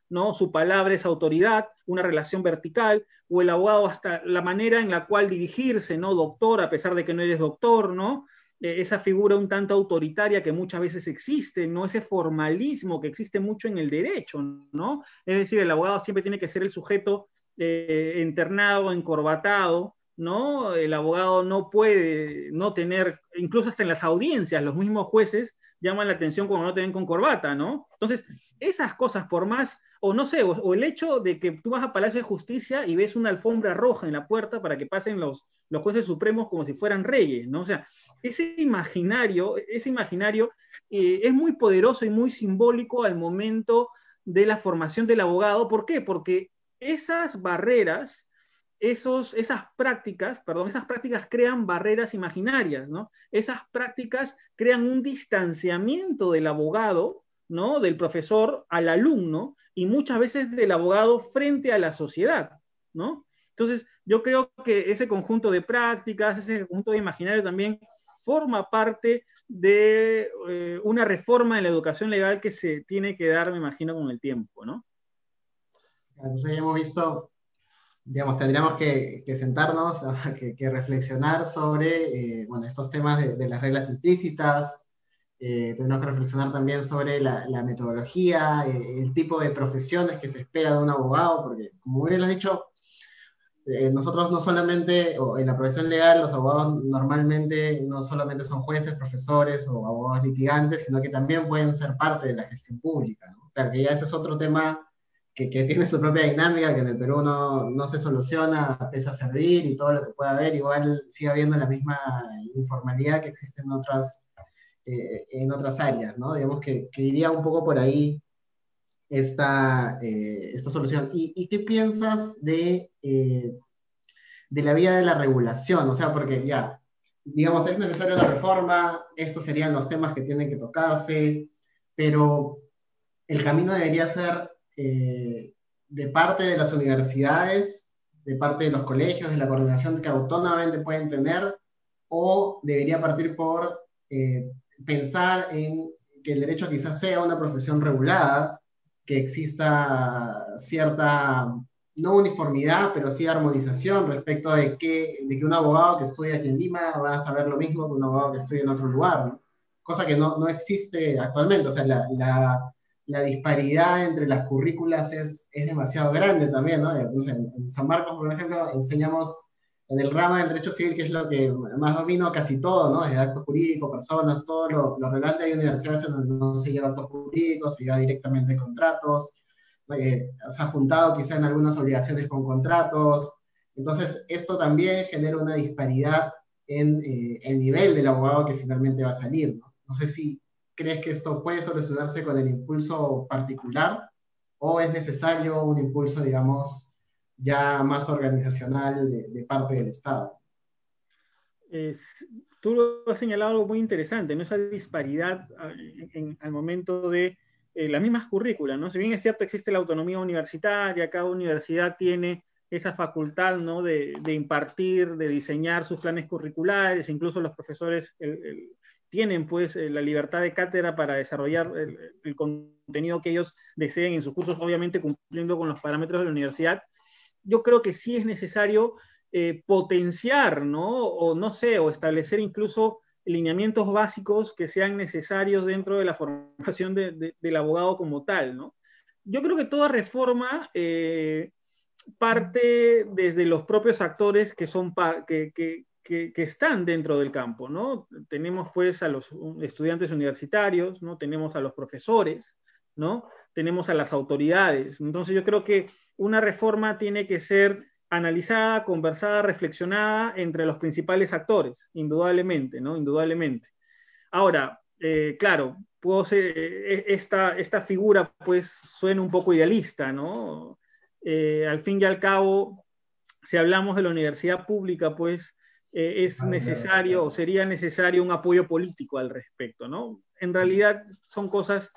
¿no? Su palabra es autoridad, una relación vertical, o el abogado hasta la manera en la cual dirigirse, ¿no? Doctor, a pesar de que no eres doctor, ¿no? Eh, esa figura un tanto autoritaria que muchas veces existe, ¿no? Ese formalismo que existe mucho en el derecho, ¿no? Es decir, el abogado siempre tiene que ser el sujeto eh, internado, encorbatado, ¿no? El abogado no puede no tener, incluso hasta en las audiencias, los mismos jueces llaman la atención cuando no te ven con corbata, ¿no? Entonces, esas cosas, por más, o no sé, o, el hecho de que tú vas a Palacio de Justicia y ves una alfombra roja en la puerta para que pasen los, los jueces supremos como si fueran reyes, ¿no? O sea, ese imaginario, ese imaginario eh, es muy poderoso y muy simbólico al momento de la formación del abogado. ¿Por qué? Porque esas barreras esos, esas prácticas, perdón, esas prácticas crean barreras imaginarias, ¿no? Esas prácticas crean un distanciamiento del abogado, ¿no? Del profesor al alumno y muchas veces del abogado frente a la sociedad, ¿no? Entonces, yo creo que ese conjunto de prácticas, ese conjunto de imaginario también forma parte de eh, una reforma en la educación legal que se tiene que dar, me imagino, con el tiempo, ¿no? Entonces, hemos visto digamos, tendríamos que, que sentarnos, [laughs] que, que, reflexionar sobre, eh, bueno, estos temas de, de, las reglas implícitas, eh, que reflexionar también sobre la, la metodología, eh, el tipo de profesiones que se espera de un abogado, porque como bien lo has dicho, eh, nosotros no solamente, o en la profesión legal, los abogados normalmente no solamente son jueces, profesores o abogados litigantes, sino que también pueden ser parte de la gestión pública. ¿no? Claro que ya ese es otro tema que, tiene su propia dinámica, que en el Perú no, no, se soluciona, pese a servir y todo lo que pueda haber, igual sigue habiendo la misma informalidad que existe en otras, eh, en otras áreas, ¿no? Digamos que, que, iría un poco por ahí esta, eh, esta solución. ¿Y, ¿Y, qué piensas de, eh, de la vía de la regulación? O sea, porque ya, digamos, es necesaria la reforma, estos serían los temas que tienen que tocarse, pero el camino debería ser eh, de parte de las universidades de parte de los colegios, de la coordinación que autónomamente pueden tener, o debería partir por eh, pensar en que el derecho quizás sea una profesión regulada, que exista cierta, no uniformidad, pero sí armonización respecto de que, de que un abogado que estudia aquí en Lima va a saber lo mismo que un abogado que estudia en otro lugar, cosa que no, no, existe actualmente. O sea, la, la, la, disparidad entre las currículas es, es demasiado grande también, ¿no? en San Marcos, por ejemplo, enseñamos en el ramo del derecho civil, que es lo que más domino casi todo, ¿no? Desde actos jurídicos, personas, todo lo, lo relevante. Hay universidades en donde no se lleva actos jurídicos, se lleva directamente contratos, eh, se ha juntado quizá en algunas obligaciones con contratos. Entonces, esto también genera una disparidad en eh, el nivel del abogado que finalmente va a salir, ¿no? No sé si crees que esto puede solucionarse con el impulso particular o es necesario un impulso, digamos, ya más organizacional de, parte del Estado. tú lo has señalado algo muy interesante, ¿no? esa disparidad ah, al momento de eh, las mismas currículas. ¿no? Si bien es cierto existe la autonomía universitaria, cada universidad tiene esa facultad ¿no? de, impartir, de diseñar sus planes curriculares, incluso los profesores tienen pues eh, la libertad de cátedra para desarrollar el, contenido que ellos deseen en sus cursos, obviamente cumpliendo con los parámetros de la universidad, yo creo que sí es necesario eh, potenciar, ¿no? O no sé, o establecer incluso lineamientos básicos que sean necesarios dentro de la formación del abogado como tal, ¿no? Yo creo que toda reforma eh, parte desde los propios actores que, son que, que, que, están dentro del campo, ¿no? Tenemos pues a los estudiantes universitarios, ¿no? Tenemos a los profesores, ¿no? Tenemos a las autoridades. Entonces yo creo que una reforma tiene que ser analizada, conversada, reflexionada entre los principales actores, indudablemente, ¿no? Indudablemente. Ahora, eh, claro, puedo ser, eh, esta, esta figura pues suena un poco idealista, ¿no? Eh, al fin y al cabo, si hablamos de la universidad pública, pues es ah, necesario o sería necesario un apoyo político al respecto, ¿no? En realidad son cosas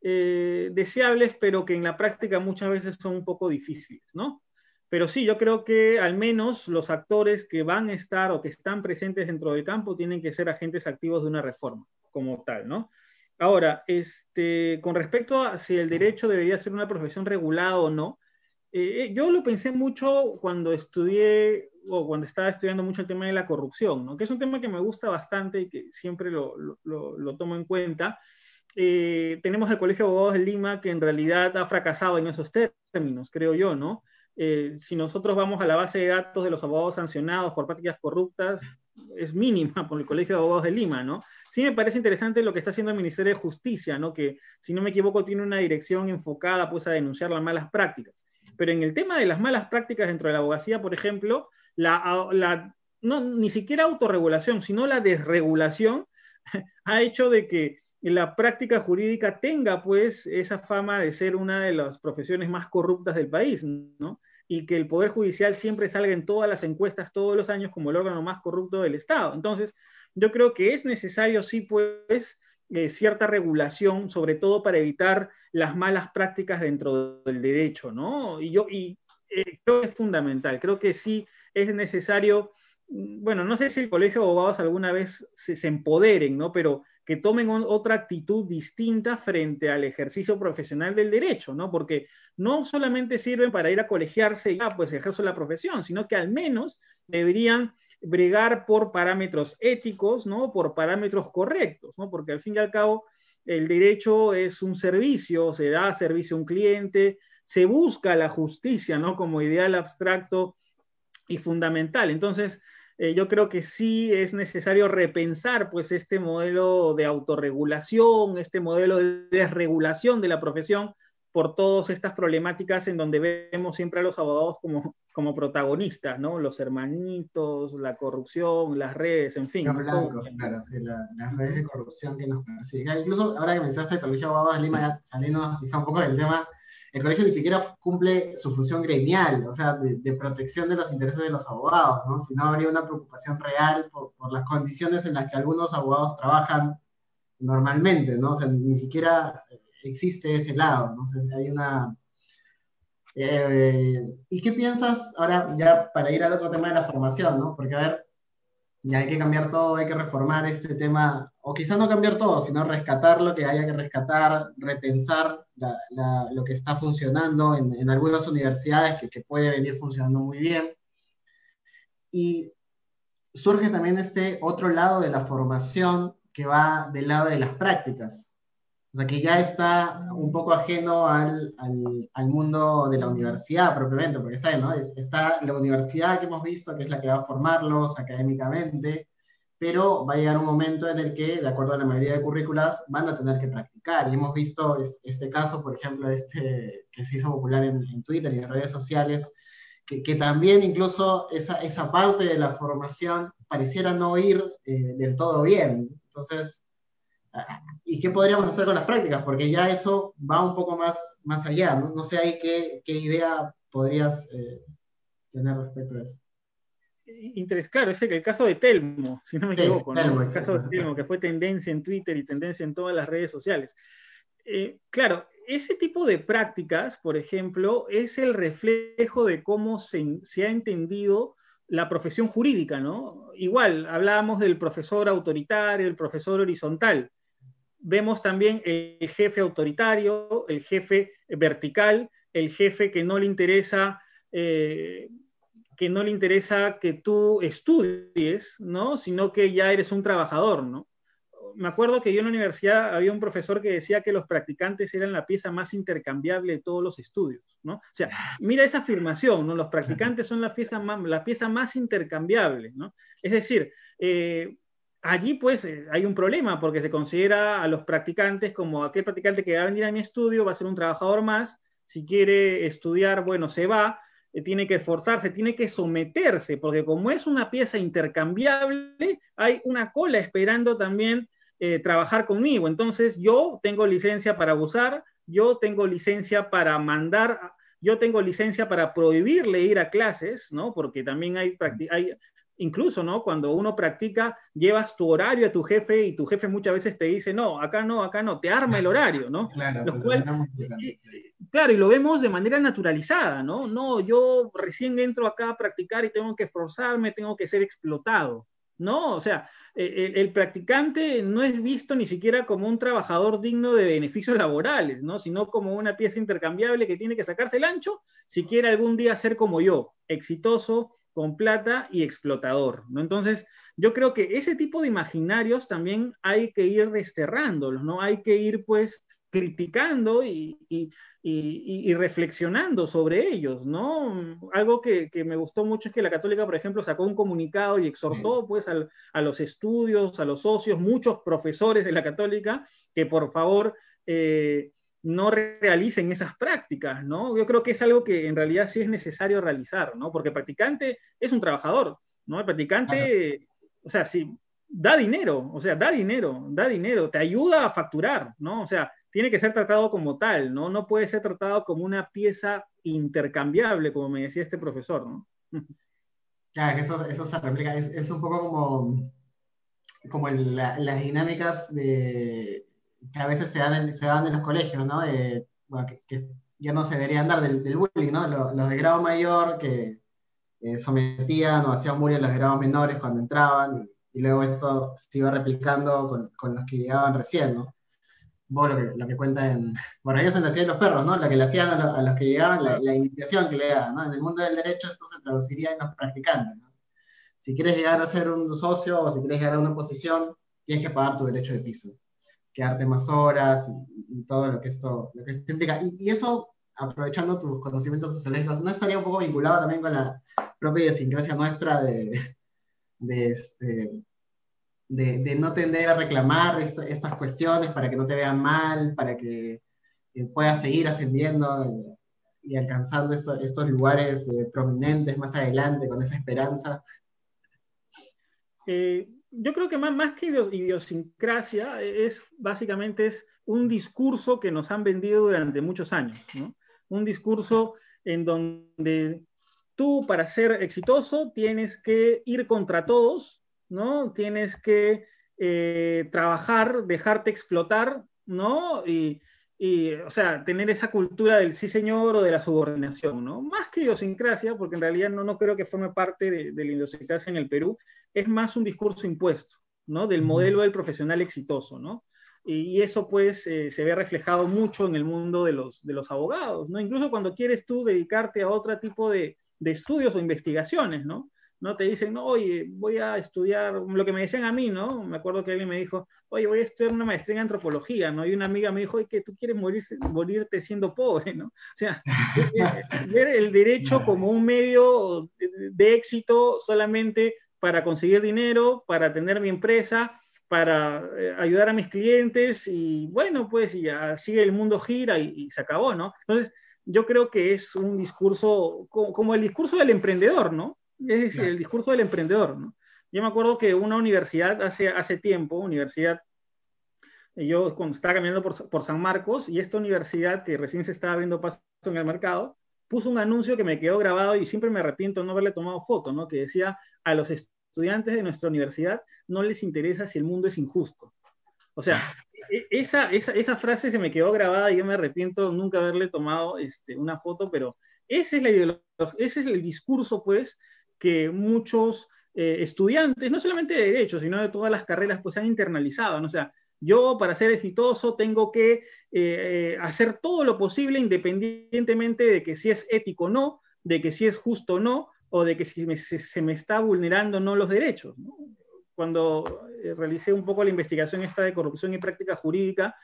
eh, deseables, pero que en la práctica muchas veces son un poco difíciles, ¿no? Pero sí, yo creo que al menos los actores que van a estar o que están presentes dentro del campo tienen que ser agentes activos de una reforma como tal, ¿no? Ahora, este, con respecto a si el derecho debería ser una profesión regulada o no, eh, yo lo pensé mucho cuando estudié o cuando estaba estudiando mucho el tema de la corrupción, ¿no? que es un tema que me gusta bastante y que siempre lo, lo, lo tomo en cuenta. Eh, tenemos el Colegio de Abogados de Lima que en realidad ha fracasado en esos términos, creo yo, ¿no? Eh, si nosotros vamos a la base de datos de los abogados sancionados por prácticas corruptas, es mínima por el Colegio de Abogados de Lima, ¿no? Sí me parece interesante lo que está haciendo el Ministerio de Justicia, ¿no? Que, si no me equivoco, tiene una dirección enfocada, pues, a denunciar las malas prácticas. Pero en el tema de las malas prácticas dentro de la abogacía, por ejemplo, la, no, ni siquiera autorregulación, sino la desregulación [laughs] ha hecho de que la práctica jurídica tenga pues esa fama de ser una de las profesiones más corruptas del país, ¿no? Y que el Poder Judicial siempre salga en todas las encuestas todos los años como el órgano más corrupto del Estado. Entonces, yo creo que es necesario, sí, pues, eh, cierta regulación, sobre todo para evitar las malas prácticas dentro del derecho, ¿no? Y yo y, eh, creo que es fundamental, creo que sí es necesario, mm, bueno, no sé si el Colegio de Abogados alguna vez se, empoderen, ¿no? Pero que tomen otra actitud distinta frente al ejercicio profesional del derecho, ¿no? Porque no solamente sirven para ir a colegiarse y ya, pues ejerzo la profesión, sino que al menos deberían bregar por parámetros éticos, ¿no? Por parámetros correctos, ¿no? Porque al fin y al cabo el derecho es un servicio, se da servicio a un cliente, se busca la justicia, ¿no? Como ideal abstracto y fundamental. Entonces, eh, yo creo que sí es necesario repensar pues este modelo de autorregulación, este modelo de desregulación de la profesión por todas estas problemáticas en donde vemos siempre a los abogados como, como protagonistas, ¿no? Los hermanitos, la corrupción, las redes, en fin. claro, sí, las redes de corrupción que nos persiguen. Incluso ahora que mencionaste el Colegio de Abogados de Lima, saliendo quizá un poco del tema, el colegio ni siquiera cumple su función gremial, o sea, de, protección de los intereses de los abogados, ¿no? Si no, habría una preocupación real por, las condiciones en las que algunos abogados trabajan normalmente, ¿no? O sea, ni siquiera existe ese lado, ¿no? hay una... Eh, ¿Y qué piensas ahora, ya para ir al otro tema de la formación, ¿no? Porque, a ver, ya hay que cambiar todo, hay que reformar este tema, o quizás no cambiar todo, sino rescatar lo que haya que rescatar, repensar lo que está funcionando en, algunas universidades que, que, puede venir funcionando muy bien. Y surge también este otro lado de la formación que va del lado de las prácticas. O sea, que ya está un poco ajeno al, al, al mundo de la universidad propiamente, porque ¿sabes, no? está la universidad que hemos visto, que es la que va a formarlos académicamente, pero va a llegar un momento en el que, de acuerdo a la mayoría de currículas, van a tener que practicar. Y hemos visto este caso, por ejemplo, este, que se hizo popular en, en Twitter y en redes sociales, que, que, también incluso esa, esa parte de la formación pareciera no ir eh, del todo bien. Entonces, ¿Y qué podríamos hacer con las prácticas? Porque ya eso va un poco más, más allá. No, no sé ahí qué, qué idea podrías eh, tener respecto a eso. Interés, claro, es el caso de Telmo, si no me equivoco, ¿no? el caso de Telmo, que fue tendencia en Twitter y tendencia en todas las redes sociales. Eh, claro, ese tipo de prácticas, por ejemplo, es el reflejo de cómo se, se ha entendido la profesión jurídica, ¿no? Igual, hablábamos del profesor autoritario, el profesor horizontal vemos también el jefe autoritario, el jefe vertical, el jefe que no le interesa, eh, que no le interesa que tú estudies, ¿no? Sino que ya eres un trabajador, ¿no? Me acuerdo que yo en la universidad había un profesor que decía que los practicantes eran la pieza más intercambiable de todos los estudios, ¿no? O sea, mira esa afirmación, ¿no? Los practicantes son la pieza más, la pieza más intercambiable, ¿no? Es decir, eh, allí pues eh, hay un problema porque se considera a los practicantes como aquel practicante que va a venir a mi estudio, va a ser un trabajador más, si quiere estudiar, bueno, se va, tiene que esforzarse, tiene que someterse, porque como es una pieza intercambiable, hay una cola esperando también eh, trabajar conmigo. Entonces yo tengo licencia para abusar, yo tengo licencia para mandar yo tengo licencia para prohibirle ir a clases, ¿no? Porque también hay, hay, incluso, ¿no? Cuando uno practica, llevas tu horario a tu jefe y tu jefe muchas veces te dice, no, acá no, acá no, te arma el horario, ¿no? [laughs] Claro, claro, y lo vemos de manera naturalizada, ¿no? No, yo recién entro acá a practicar y tengo que esforzarme, tengo que ser explotado, ¿no? O sea, e, el, practicante no es visto ni siquiera como un trabajador digno de beneficios laborales, ¿no? Sino como una pieza intercambiable que tiene que sacarse el ancho si quiere algún día ser como yo, exitoso, con plata y explotador, ¿no? Entonces, yo creo que ese tipo de imaginarios también hay que ir desterrándolos, ¿no? Hay que ir, pues, criticando y, reflexionando sobre ellos, ¿no? Algo que, me gustó mucho es que la Católica, por ejemplo, sacó un comunicado y exhortó, pues, a los estudios, a los socios, muchos profesores de la Católica, que por favor... Eh, no realicen esas prácticas, ¿no? Yo creo que es algo que en realidad sí es necesario realizar, ¿no? Porque el practicante es un trabajador, ¿no? El practicante, o sea, sí, da dinero, o sea, da dinero, da dinero, te ayuda a facturar, ¿no? O sea, tiene que ser tratado como tal, ¿no? No puede ser tratado como una pieza intercambiable, como me decía este profesor, ¿no? Claro, eso, eso se replica, es, un poco como, como las dinámicas de, que a veces se dan en, se dan en los colegios, ¿no? bueno, que, ya no se debería andar del, del bullying, ¿no? Los, de grado mayor que eh, sometían o hacían bullying a los grados menores cuando entraban, y, luego esto se iba replicando con, con, los que llegaban recién, ¿no? Vos lo que, lo que cuenta en... [laughs] Ellos en la ciudad de los perros, ¿no? Lo que le hacían a, los que llegaban, la, la, iniciación que le daban, ¿no? En el mundo del derecho esto se traduciría en los practicantes, ¿no? Si quieres llegar a ser un socio o si quieres llegar a una posición, tienes que pagar tu derecho de piso quedarte más horas y, todo lo que esto, lo que esto implica. Y, eso, aprovechando tus conocimientos sociológicos, ¿no estaría un poco vinculado también con la propia idiosincrasia nuestra de, de, este, de, no tender a reclamar estas cuestiones para que no te vean mal, para que puedas seguir ascendiendo eh, y alcanzando estos lugares eh, prominentes más adelante con esa esperanza? Eh, yo creo que más, más que idiosincrasia es básicamente es un discurso que nos han vendido durante muchos años, ¿no? Un discurso en donde tú para ser exitoso tienes que ir contra todos, ¿no? Tienes que eh, trabajar, dejarte explotar, ¿no? Y, y, o sea, tener esa cultura del sí señor o de la subordinación, ¿no? Más que idiosincrasia, porque en realidad no, no creo que forme parte de, de la idiosincrasia en el Perú, es más un discurso impuesto, ¿no? Del modelo del profesional exitoso, ¿no? Y, eso pues eh, se ve reflejado mucho en el mundo de los, de los abogados, ¿no? Incluso cuando quieres tú dedicarte a otro tipo de, de estudios o investigaciones, ¿no? ¿No? Te dicen, no, oye, voy a estudiar, lo que me decían a mí, ¿no? Me acuerdo que alguien me dijo, oye, voy a estudiar una maestría en antropología, ¿no? Y una amiga me dijo, oye, que tú quieres morirse, morirte siendo pobre, ¿no? O sea, [laughs] ver el derecho como un medio de éxito solamente para conseguir dinero, para tener mi empresa, para eh, ayudar a mis clientes y bueno, pues y así el mundo gira y, se acabó, ¿no? Entonces, yo creo que es un discurso como, el discurso del emprendedor, ¿no? Es decir, el discurso del emprendedor, ¿no? Yo me acuerdo que una universidad hace, hace tiempo, universidad, yo cuando estaba caminando por, por San Marcos y esta universidad que recién se estaba abriendo paso en el mercado, puso un anuncio que me quedó grabado y siempre me arrepiento no haberle tomado foto, ¿no? Que decía a los estudiantes de nuestra universidad no les interesa si el mundo es injusto. O sea, e, esa, esa, esa frase se me quedó grabada y yo me arrepiento nunca haberle tomado este, una foto, pero ese es, la ese es el discurso, pues, que muchos eh, estudiantes, no solamente de derecho, sino de todas las carreras, pues han internalizado. ¿no? O sea, yo para ser exitoso tengo que eh, hacer todo lo posible independientemente de que si es ético o no, de que si es justo o no, o de que si se, me está vulnerando o no los derechos. Cuando eh, realicé un poco la investigación esta de corrupción y práctica jurídica,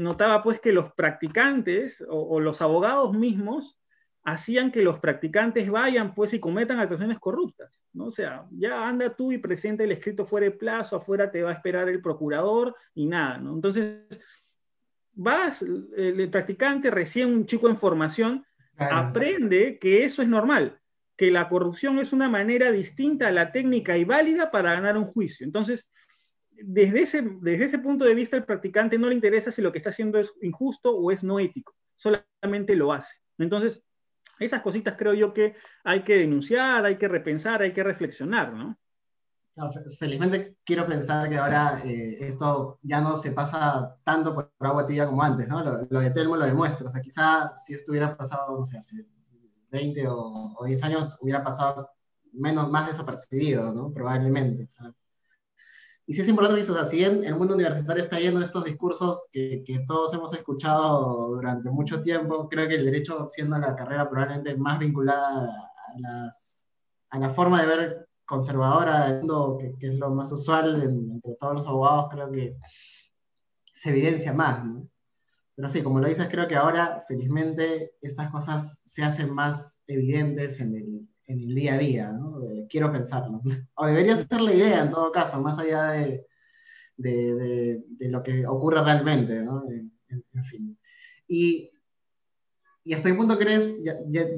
notaba pues que los practicantes o, los abogados mismos hacían que los practicantes vayan pues y cometan actuaciones corruptas, ¿no? O sea, ya anda tú y presenta el escrito fuera de plazo, afuera te va a esperar el procurador y nada, ¿no? Entonces, vas, el, practicante recién un chico en formación, aprende que eso es normal, que la corrupción es una manera distinta a la técnica y válida para ganar un juicio. Entonces, desde ese, desde ese punto de vista, el practicante no le interesa si lo que está haciendo es injusto o es no ético, solamente lo hace. Entonces, esas cositas creo yo que hay que denunciar, hay que repensar, hay que reflexionar, ¿no? felizmente quiero pensar que ahora eh, esto ya no se pasa tanto por agua tibia como antes, ¿no? Lo, de Telmo lo demuestra. O sea, quizá si esto hubiera pasado, hace 20 o, 10 años hubiera pasado menos, más desapercibido, ¿no? Probablemente. Y sí es importante o sea, si bien el mundo universitario está lleno de estos discursos que, todos hemos escuchado durante mucho tiempo, creo que el derecho, siendo la carrera probablemente más vinculada a, las, a la forma de ver conservadora del mundo, que, es lo más usual entre todos los abogados, creo que se evidencia más. Pero sí, como lo dices, creo que ahora, felizmente, estas cosas se hacen más evidentes en el, en el día a día, ¿no? quiero pensarlo. [laughs] O debería ser la idea, en todo caso, más allá de, de, de, lo que ocurre realmente, ¿no? En, fin. Y, y, hasta qué punto crees,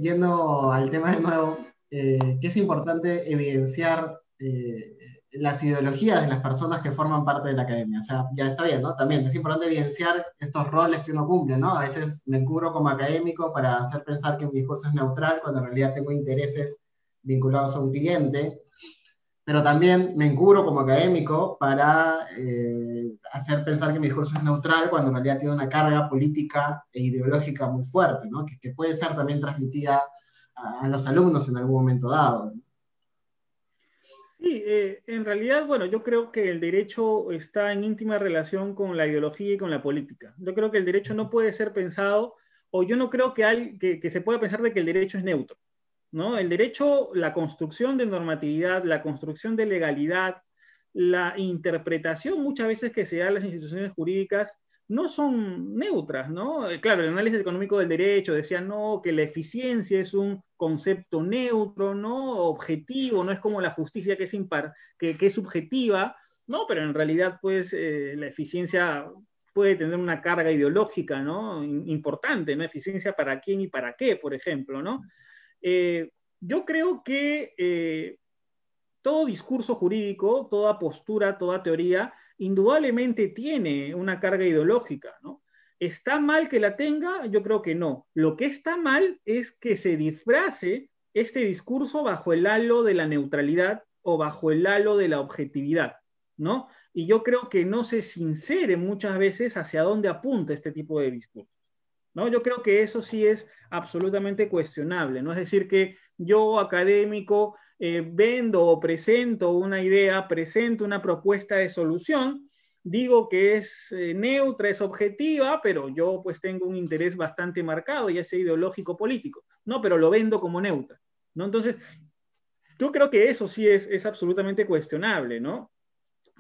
yendo al tema de nuevo, eh, que es importante evidenciar eh, las ideologías de las personas que forman parte de la academia. O sea, ya está bien, ¿no? También es importante evidenciar estos roles que uno cumple, ¿no? A veces me cubro como académico para hacer pensar que mi discurso es neutral cuando en realidad tengo intereses vinculados a un cliente, pero también me encubro como académico para eh, hacer pensar que mi discurso es neutral cuando en realidad tiene una carga política e ideológica muy fuerte, ¿no? que, que puede ser también transmitida a, a, los alumnos en algún momento dado. ¿no? Sí, eh, en realidad, bueno, yo creo que el derecho está en íntima relación con la ideología y con la política. Yo creo que el derecho no puede ser pensado, o yo no creo que, hay, que, que se pueda pensar de que el derecho es neutro. ¿no? El derecho, la construcción de normatividad, la construcción de legalidad, la interpretación muchas veces que se da en las instituciones jurídicas no son neutras, ¿no? Eh, claro, el análisis económico del derecho decía, no, que la eficiencia es un concepto neutro, ¿no? Objetivo, no es como la justicia que es, impar, que, que es subjetiva, ¿no? Pero en realidad, pues, eh, la eficiencia puede tener una carga ideológica, ¿no? Importante, ¿no? Eficiencia para quién y para qué, por ejemplo, ¿no? Eh, yo creo que todo discurso jurídico, toda postura, toda teoría, indudablemente tiene una carga ideológica, ¿no? ¿Está mal que la tenga? Yo creo que no. Lo que está mal es que se disfrace este discurso bajo el halo de la neutralidad o bajo el halo de la objetividad. ¿no? Y yo creo que no se sincere muchas veces hacia dónde apunta este tipo de discursos. ¿no? Yo creo que eso sí es absolutamente cuestionable, ¿no? Es decir, que yo académico eh, vendo o presento una idea, presento una propuesta de solución, digo que es eh, neutra, es objetiva, pero yo pues tengo un interés bastante marcado, ya sea ideológico político, ¿no? Pero lo vendo como neutra, ¿no? Entonces, yo creo que eso sí es, es absolutamente cuestionable, ¿no?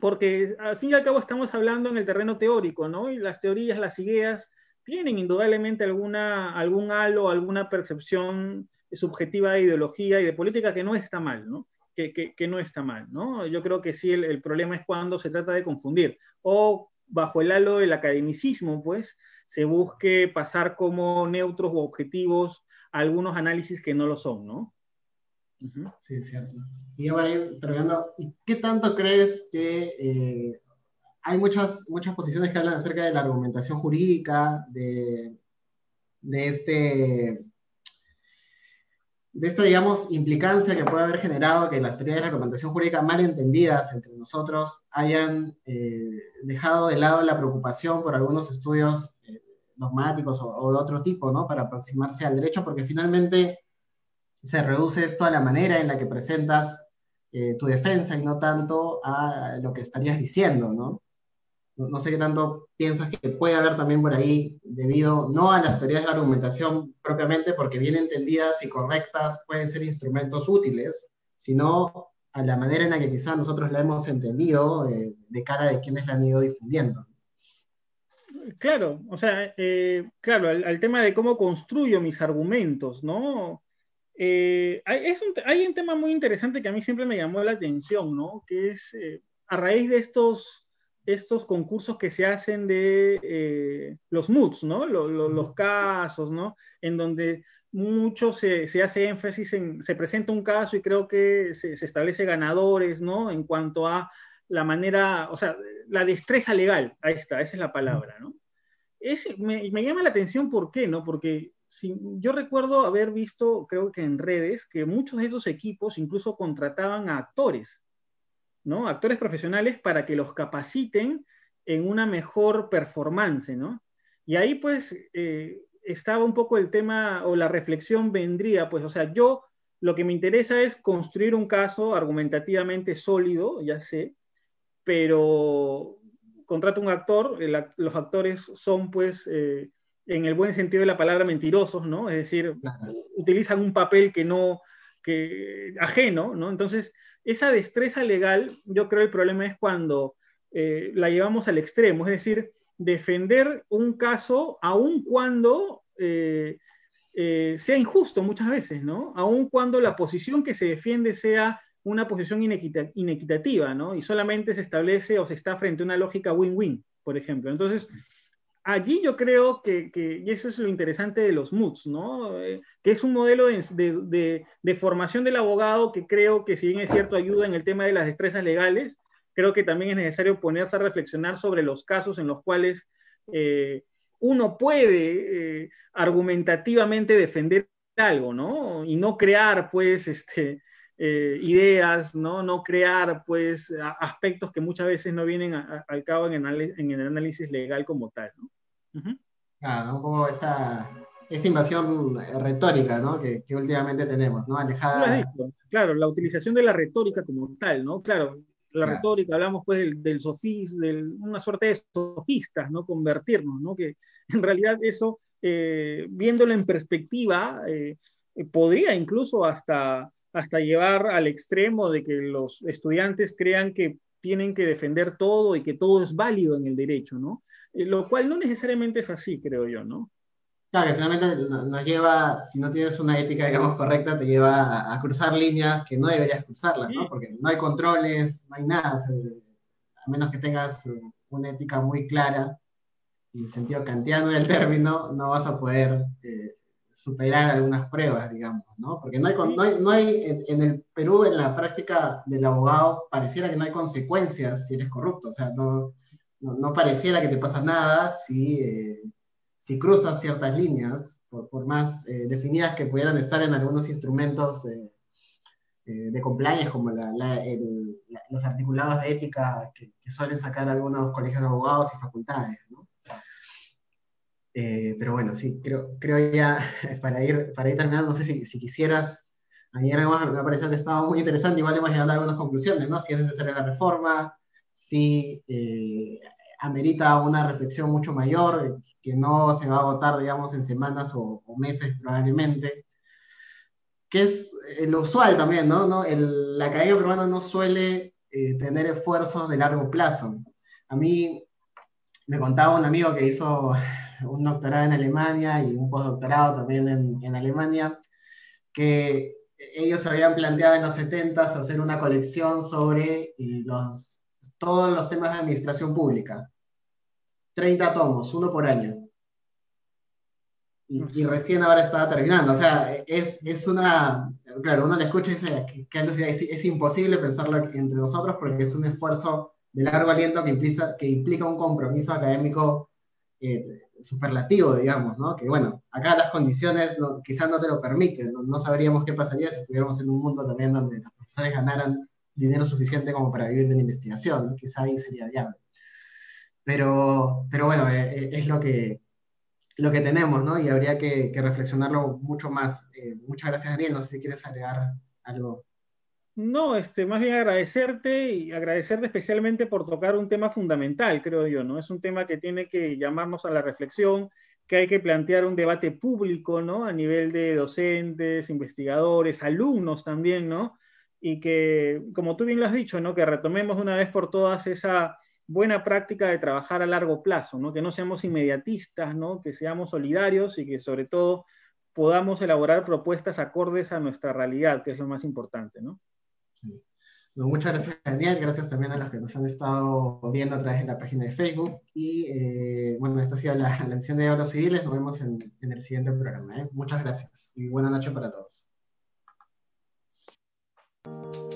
Porque al fin y al cabo estamos hablando en el terreno teórico, ¿no? Y las teorías, las ideas, tienen indudablemente alguna, algún halo, alguna percepción subjetiva de ideología y de política que no está mal, ¿no? Que, que, no está mal, ¿no? Yo creo que sí el, el, problema es cuando se trata de confundir o bajo el halo del academicismo, pues, se busque pasar como neutros o objetivos algunos análisis que no lo son, ¿no? Sí, es cierto. Y ahora ir terminando, ¿qué tanto crees que eh, hay muchas, muchas posiciones que hablan acerca de la argumentación jurídica, de, de este de esta, digamos, implicancia que puede haber generado que las teorías de la argumentación jurídica mal entendidas entre nosotros hayan eh, dejado de lado la preocupación por algunos estudios eh, dogmáticos o, de otro tipo, ¿no? Para aproximarse al derecho, porque finalmente se reduce esto a la manera en la que presentas eh, tu defensa y no tanto a lo que estarías diciendo, ¿no? No sé qué tanto piensas que puede haber también por ahí, debido no a las teorías de la argumentación propiamente, porque bien entendidas y correctas pueden ser instrumentos útiles, sino a la manera en la que quizás nosotros la hemos entendido eh, de cara de quienes la han ido difundiendo. Claro, o sea, eh, claro, al, tema de cómo construyo mis argumentos, ¿no? Eh, hay, un, hay, un, tema muy interesante que a mí siempre me llamó la atención, ¿no? Que es a raíz de estos estos concursos que se hacen de eh, los moods, ¿no? los casos, ¿no? En donde mucho se, hace énfasis en, se presenta un caso y creo que se, establece ganadores, ¿no? En cuanto a la manera, o sea, la destreza legal, ahí está, esa es la palabra, ¿no? Es, me, llama la atención, ¿por qué? ¿no? Porque si, yo recuerdo haber visto, creo que en redes, que muchos de esos equipos incluso contrataban a actores ¿no? Actores profesionales para que los capaciten en una mejor performance, ¿no? Y ahí pues eh, estaba un poco el tema o la reflexión vendría, pues, o sea, yo lo que me interesa es construir un caso argumentativamente sólido, ya sé, pero contrato un actor, los actores son pues eh, en el buen sentido de la palabra mentirosos, ¿no? Es decir, utilizan un papel que no, ajeno, ¿no? Entonces, esa destreza legal, yo creo el problema es cuando eh, la llevamos al extremo, es decir, defender un caso aun cuando eh, eh, sea injusto muchas veces, ¿no? Aun cuando la posición que se defiende sea una posición inequitativa, ¿no? Y solamente se establece o se está frente a una lógica win-win, por ejemplo. Entonces, allí yo creo que, y eso es lo interesante de los MOOCs, ¿no? Eh, que es un modelo de, formación del abogado que creo que si bien es cierto ayuda en el tema de las destrezas legales, creo que también es necesario ponerse a reflexionar sobre los casos en los cuales eh, uno puede eh, argumentativamente defender algo, ¿no? Y no crear, pues, este, ideas, ¿no? No crear, pues, aspectos que muchas veces no vienen al cabo en el análisis legal como tal, ¿no? Claro, un poco esta, esta invasión retórica ¿no? que, que últimamente tenemos, ¿no? Alejada. Claro, la utilización de la retórica como tal, ¿no? Claro, la retórica, hablamos pues del, del sofis, de una suerte de sofistas, ¿no? Convertirnos, ¿no? Que [laughs] en realidad eso, eh, viéndolo en perspectiva, eh, podría incluso hasta, hasta llevar al extremo de que los estudiantes crean que tienen que defender todo y que todo es válido en el derecho, ¿no? Eh, lo cual no necesariamente es así, creo yo, ¿no? Claro, que finalmente nos lleva, si no tienes una ética, digamos, correcta, te lleva a, cruzar líneas que no deberías cruzarlas, ¿no? Porque no hay controles, no hay nada, a menos que tengas una ética muy clara, en el sentido kantiano del término, no vas a poder eh, superar algunas pruebas, digamos, ¿no? Porque no hay, no hay, no hay en, en, el Perú, en la práctica del abogado, pareciera que no hay consecuencias si eres corrupto, o sea, no no, pareciera que te pasa nada si, eh, si cruzas ciertas líneas, por, por más eh, definidas que pudieran estar en algunos instrumentos eh, eh, de compliance, como los articulados de ética que, suelen sacar algunos colegios de abogados y facultades. Eh, pero bueno, sí, creo, creo ya, [laughs] para ir, para ir terminando, no sé si, si quisieras, ayer me ha parecido que estaba muy interesante, igual hemos llegado a algunas conclusiones, ¿no? Si es necesaria la reforma, si eh, amerita una reflexión mucho mayor, que no se va a votar, digamos, en semanas o, meses probablemente, que es eh, lo usual también, ¿no? ¿No? El, la academia peruana no suele tener esfuerzos de largo plazo. A mí me contaba un amigo que hizo un doctorado en Alemania y un postdoctorado también en, en Alemania, que ellos habían planteado en los 70 hacer una colección sobre eh, los, todos los temas de administración pública. 30 tomos, uno por año. Y, recién ahora estaba terminando. O sea, es, es, una. Claro, uno le escucha y dice que, es, es, imposible pensarlo entre nosotros porque es un esfuerzo de largo aliento que implica, que implica un compromiso académico eh, superlativo, digamos, ¿no? Que bueno, acá las condiciones quizás no te lo permiten, ¿no? sabríamos qué pasaría si estuviéramos en un mundo también donde los profesores ganaran dinero suficiente como para vivir de la investigación, quizá ahí sería viable. Pero, pero bueno, eh, eh, es lo que, lo que tenemos, ¿no? Y habría que, reflexionarlo mucho más. Eh, muchas gracias, Daniel. No sé si quieres agregar algo. No, este, más bien agradecerte y agradecerte especialmente por tocar un tema fundamental, creo yo, ¿no? Es un tema que tiene que llamarnos a la reflexión, que hay que plantear un debate público, ¿no? A nivel de docentes, investigadores, alumnos también, ¿no? Y que, como tú bien lo has dicho, ¿no? Que retomemos una vez por todas esa buena práctica de trabajar a largo plazo, ¿no? Que no seamos inmediatistas, ¿no? Que seamos solidarios y que sobre todo podamos elaborar propuestas acordes a nuestra realidad, que es lo más importante, ¿no? muchas gracias, Daniel. Gracias también a los que nos han estado viendo a través de la página de Facebook. Y eh, bueno, esta ha sido la, la de Diálogos Civiles. Nos vemos en, el siguiente programa. ¿eh? Muchas gracias y buena noche para todos. Thank you.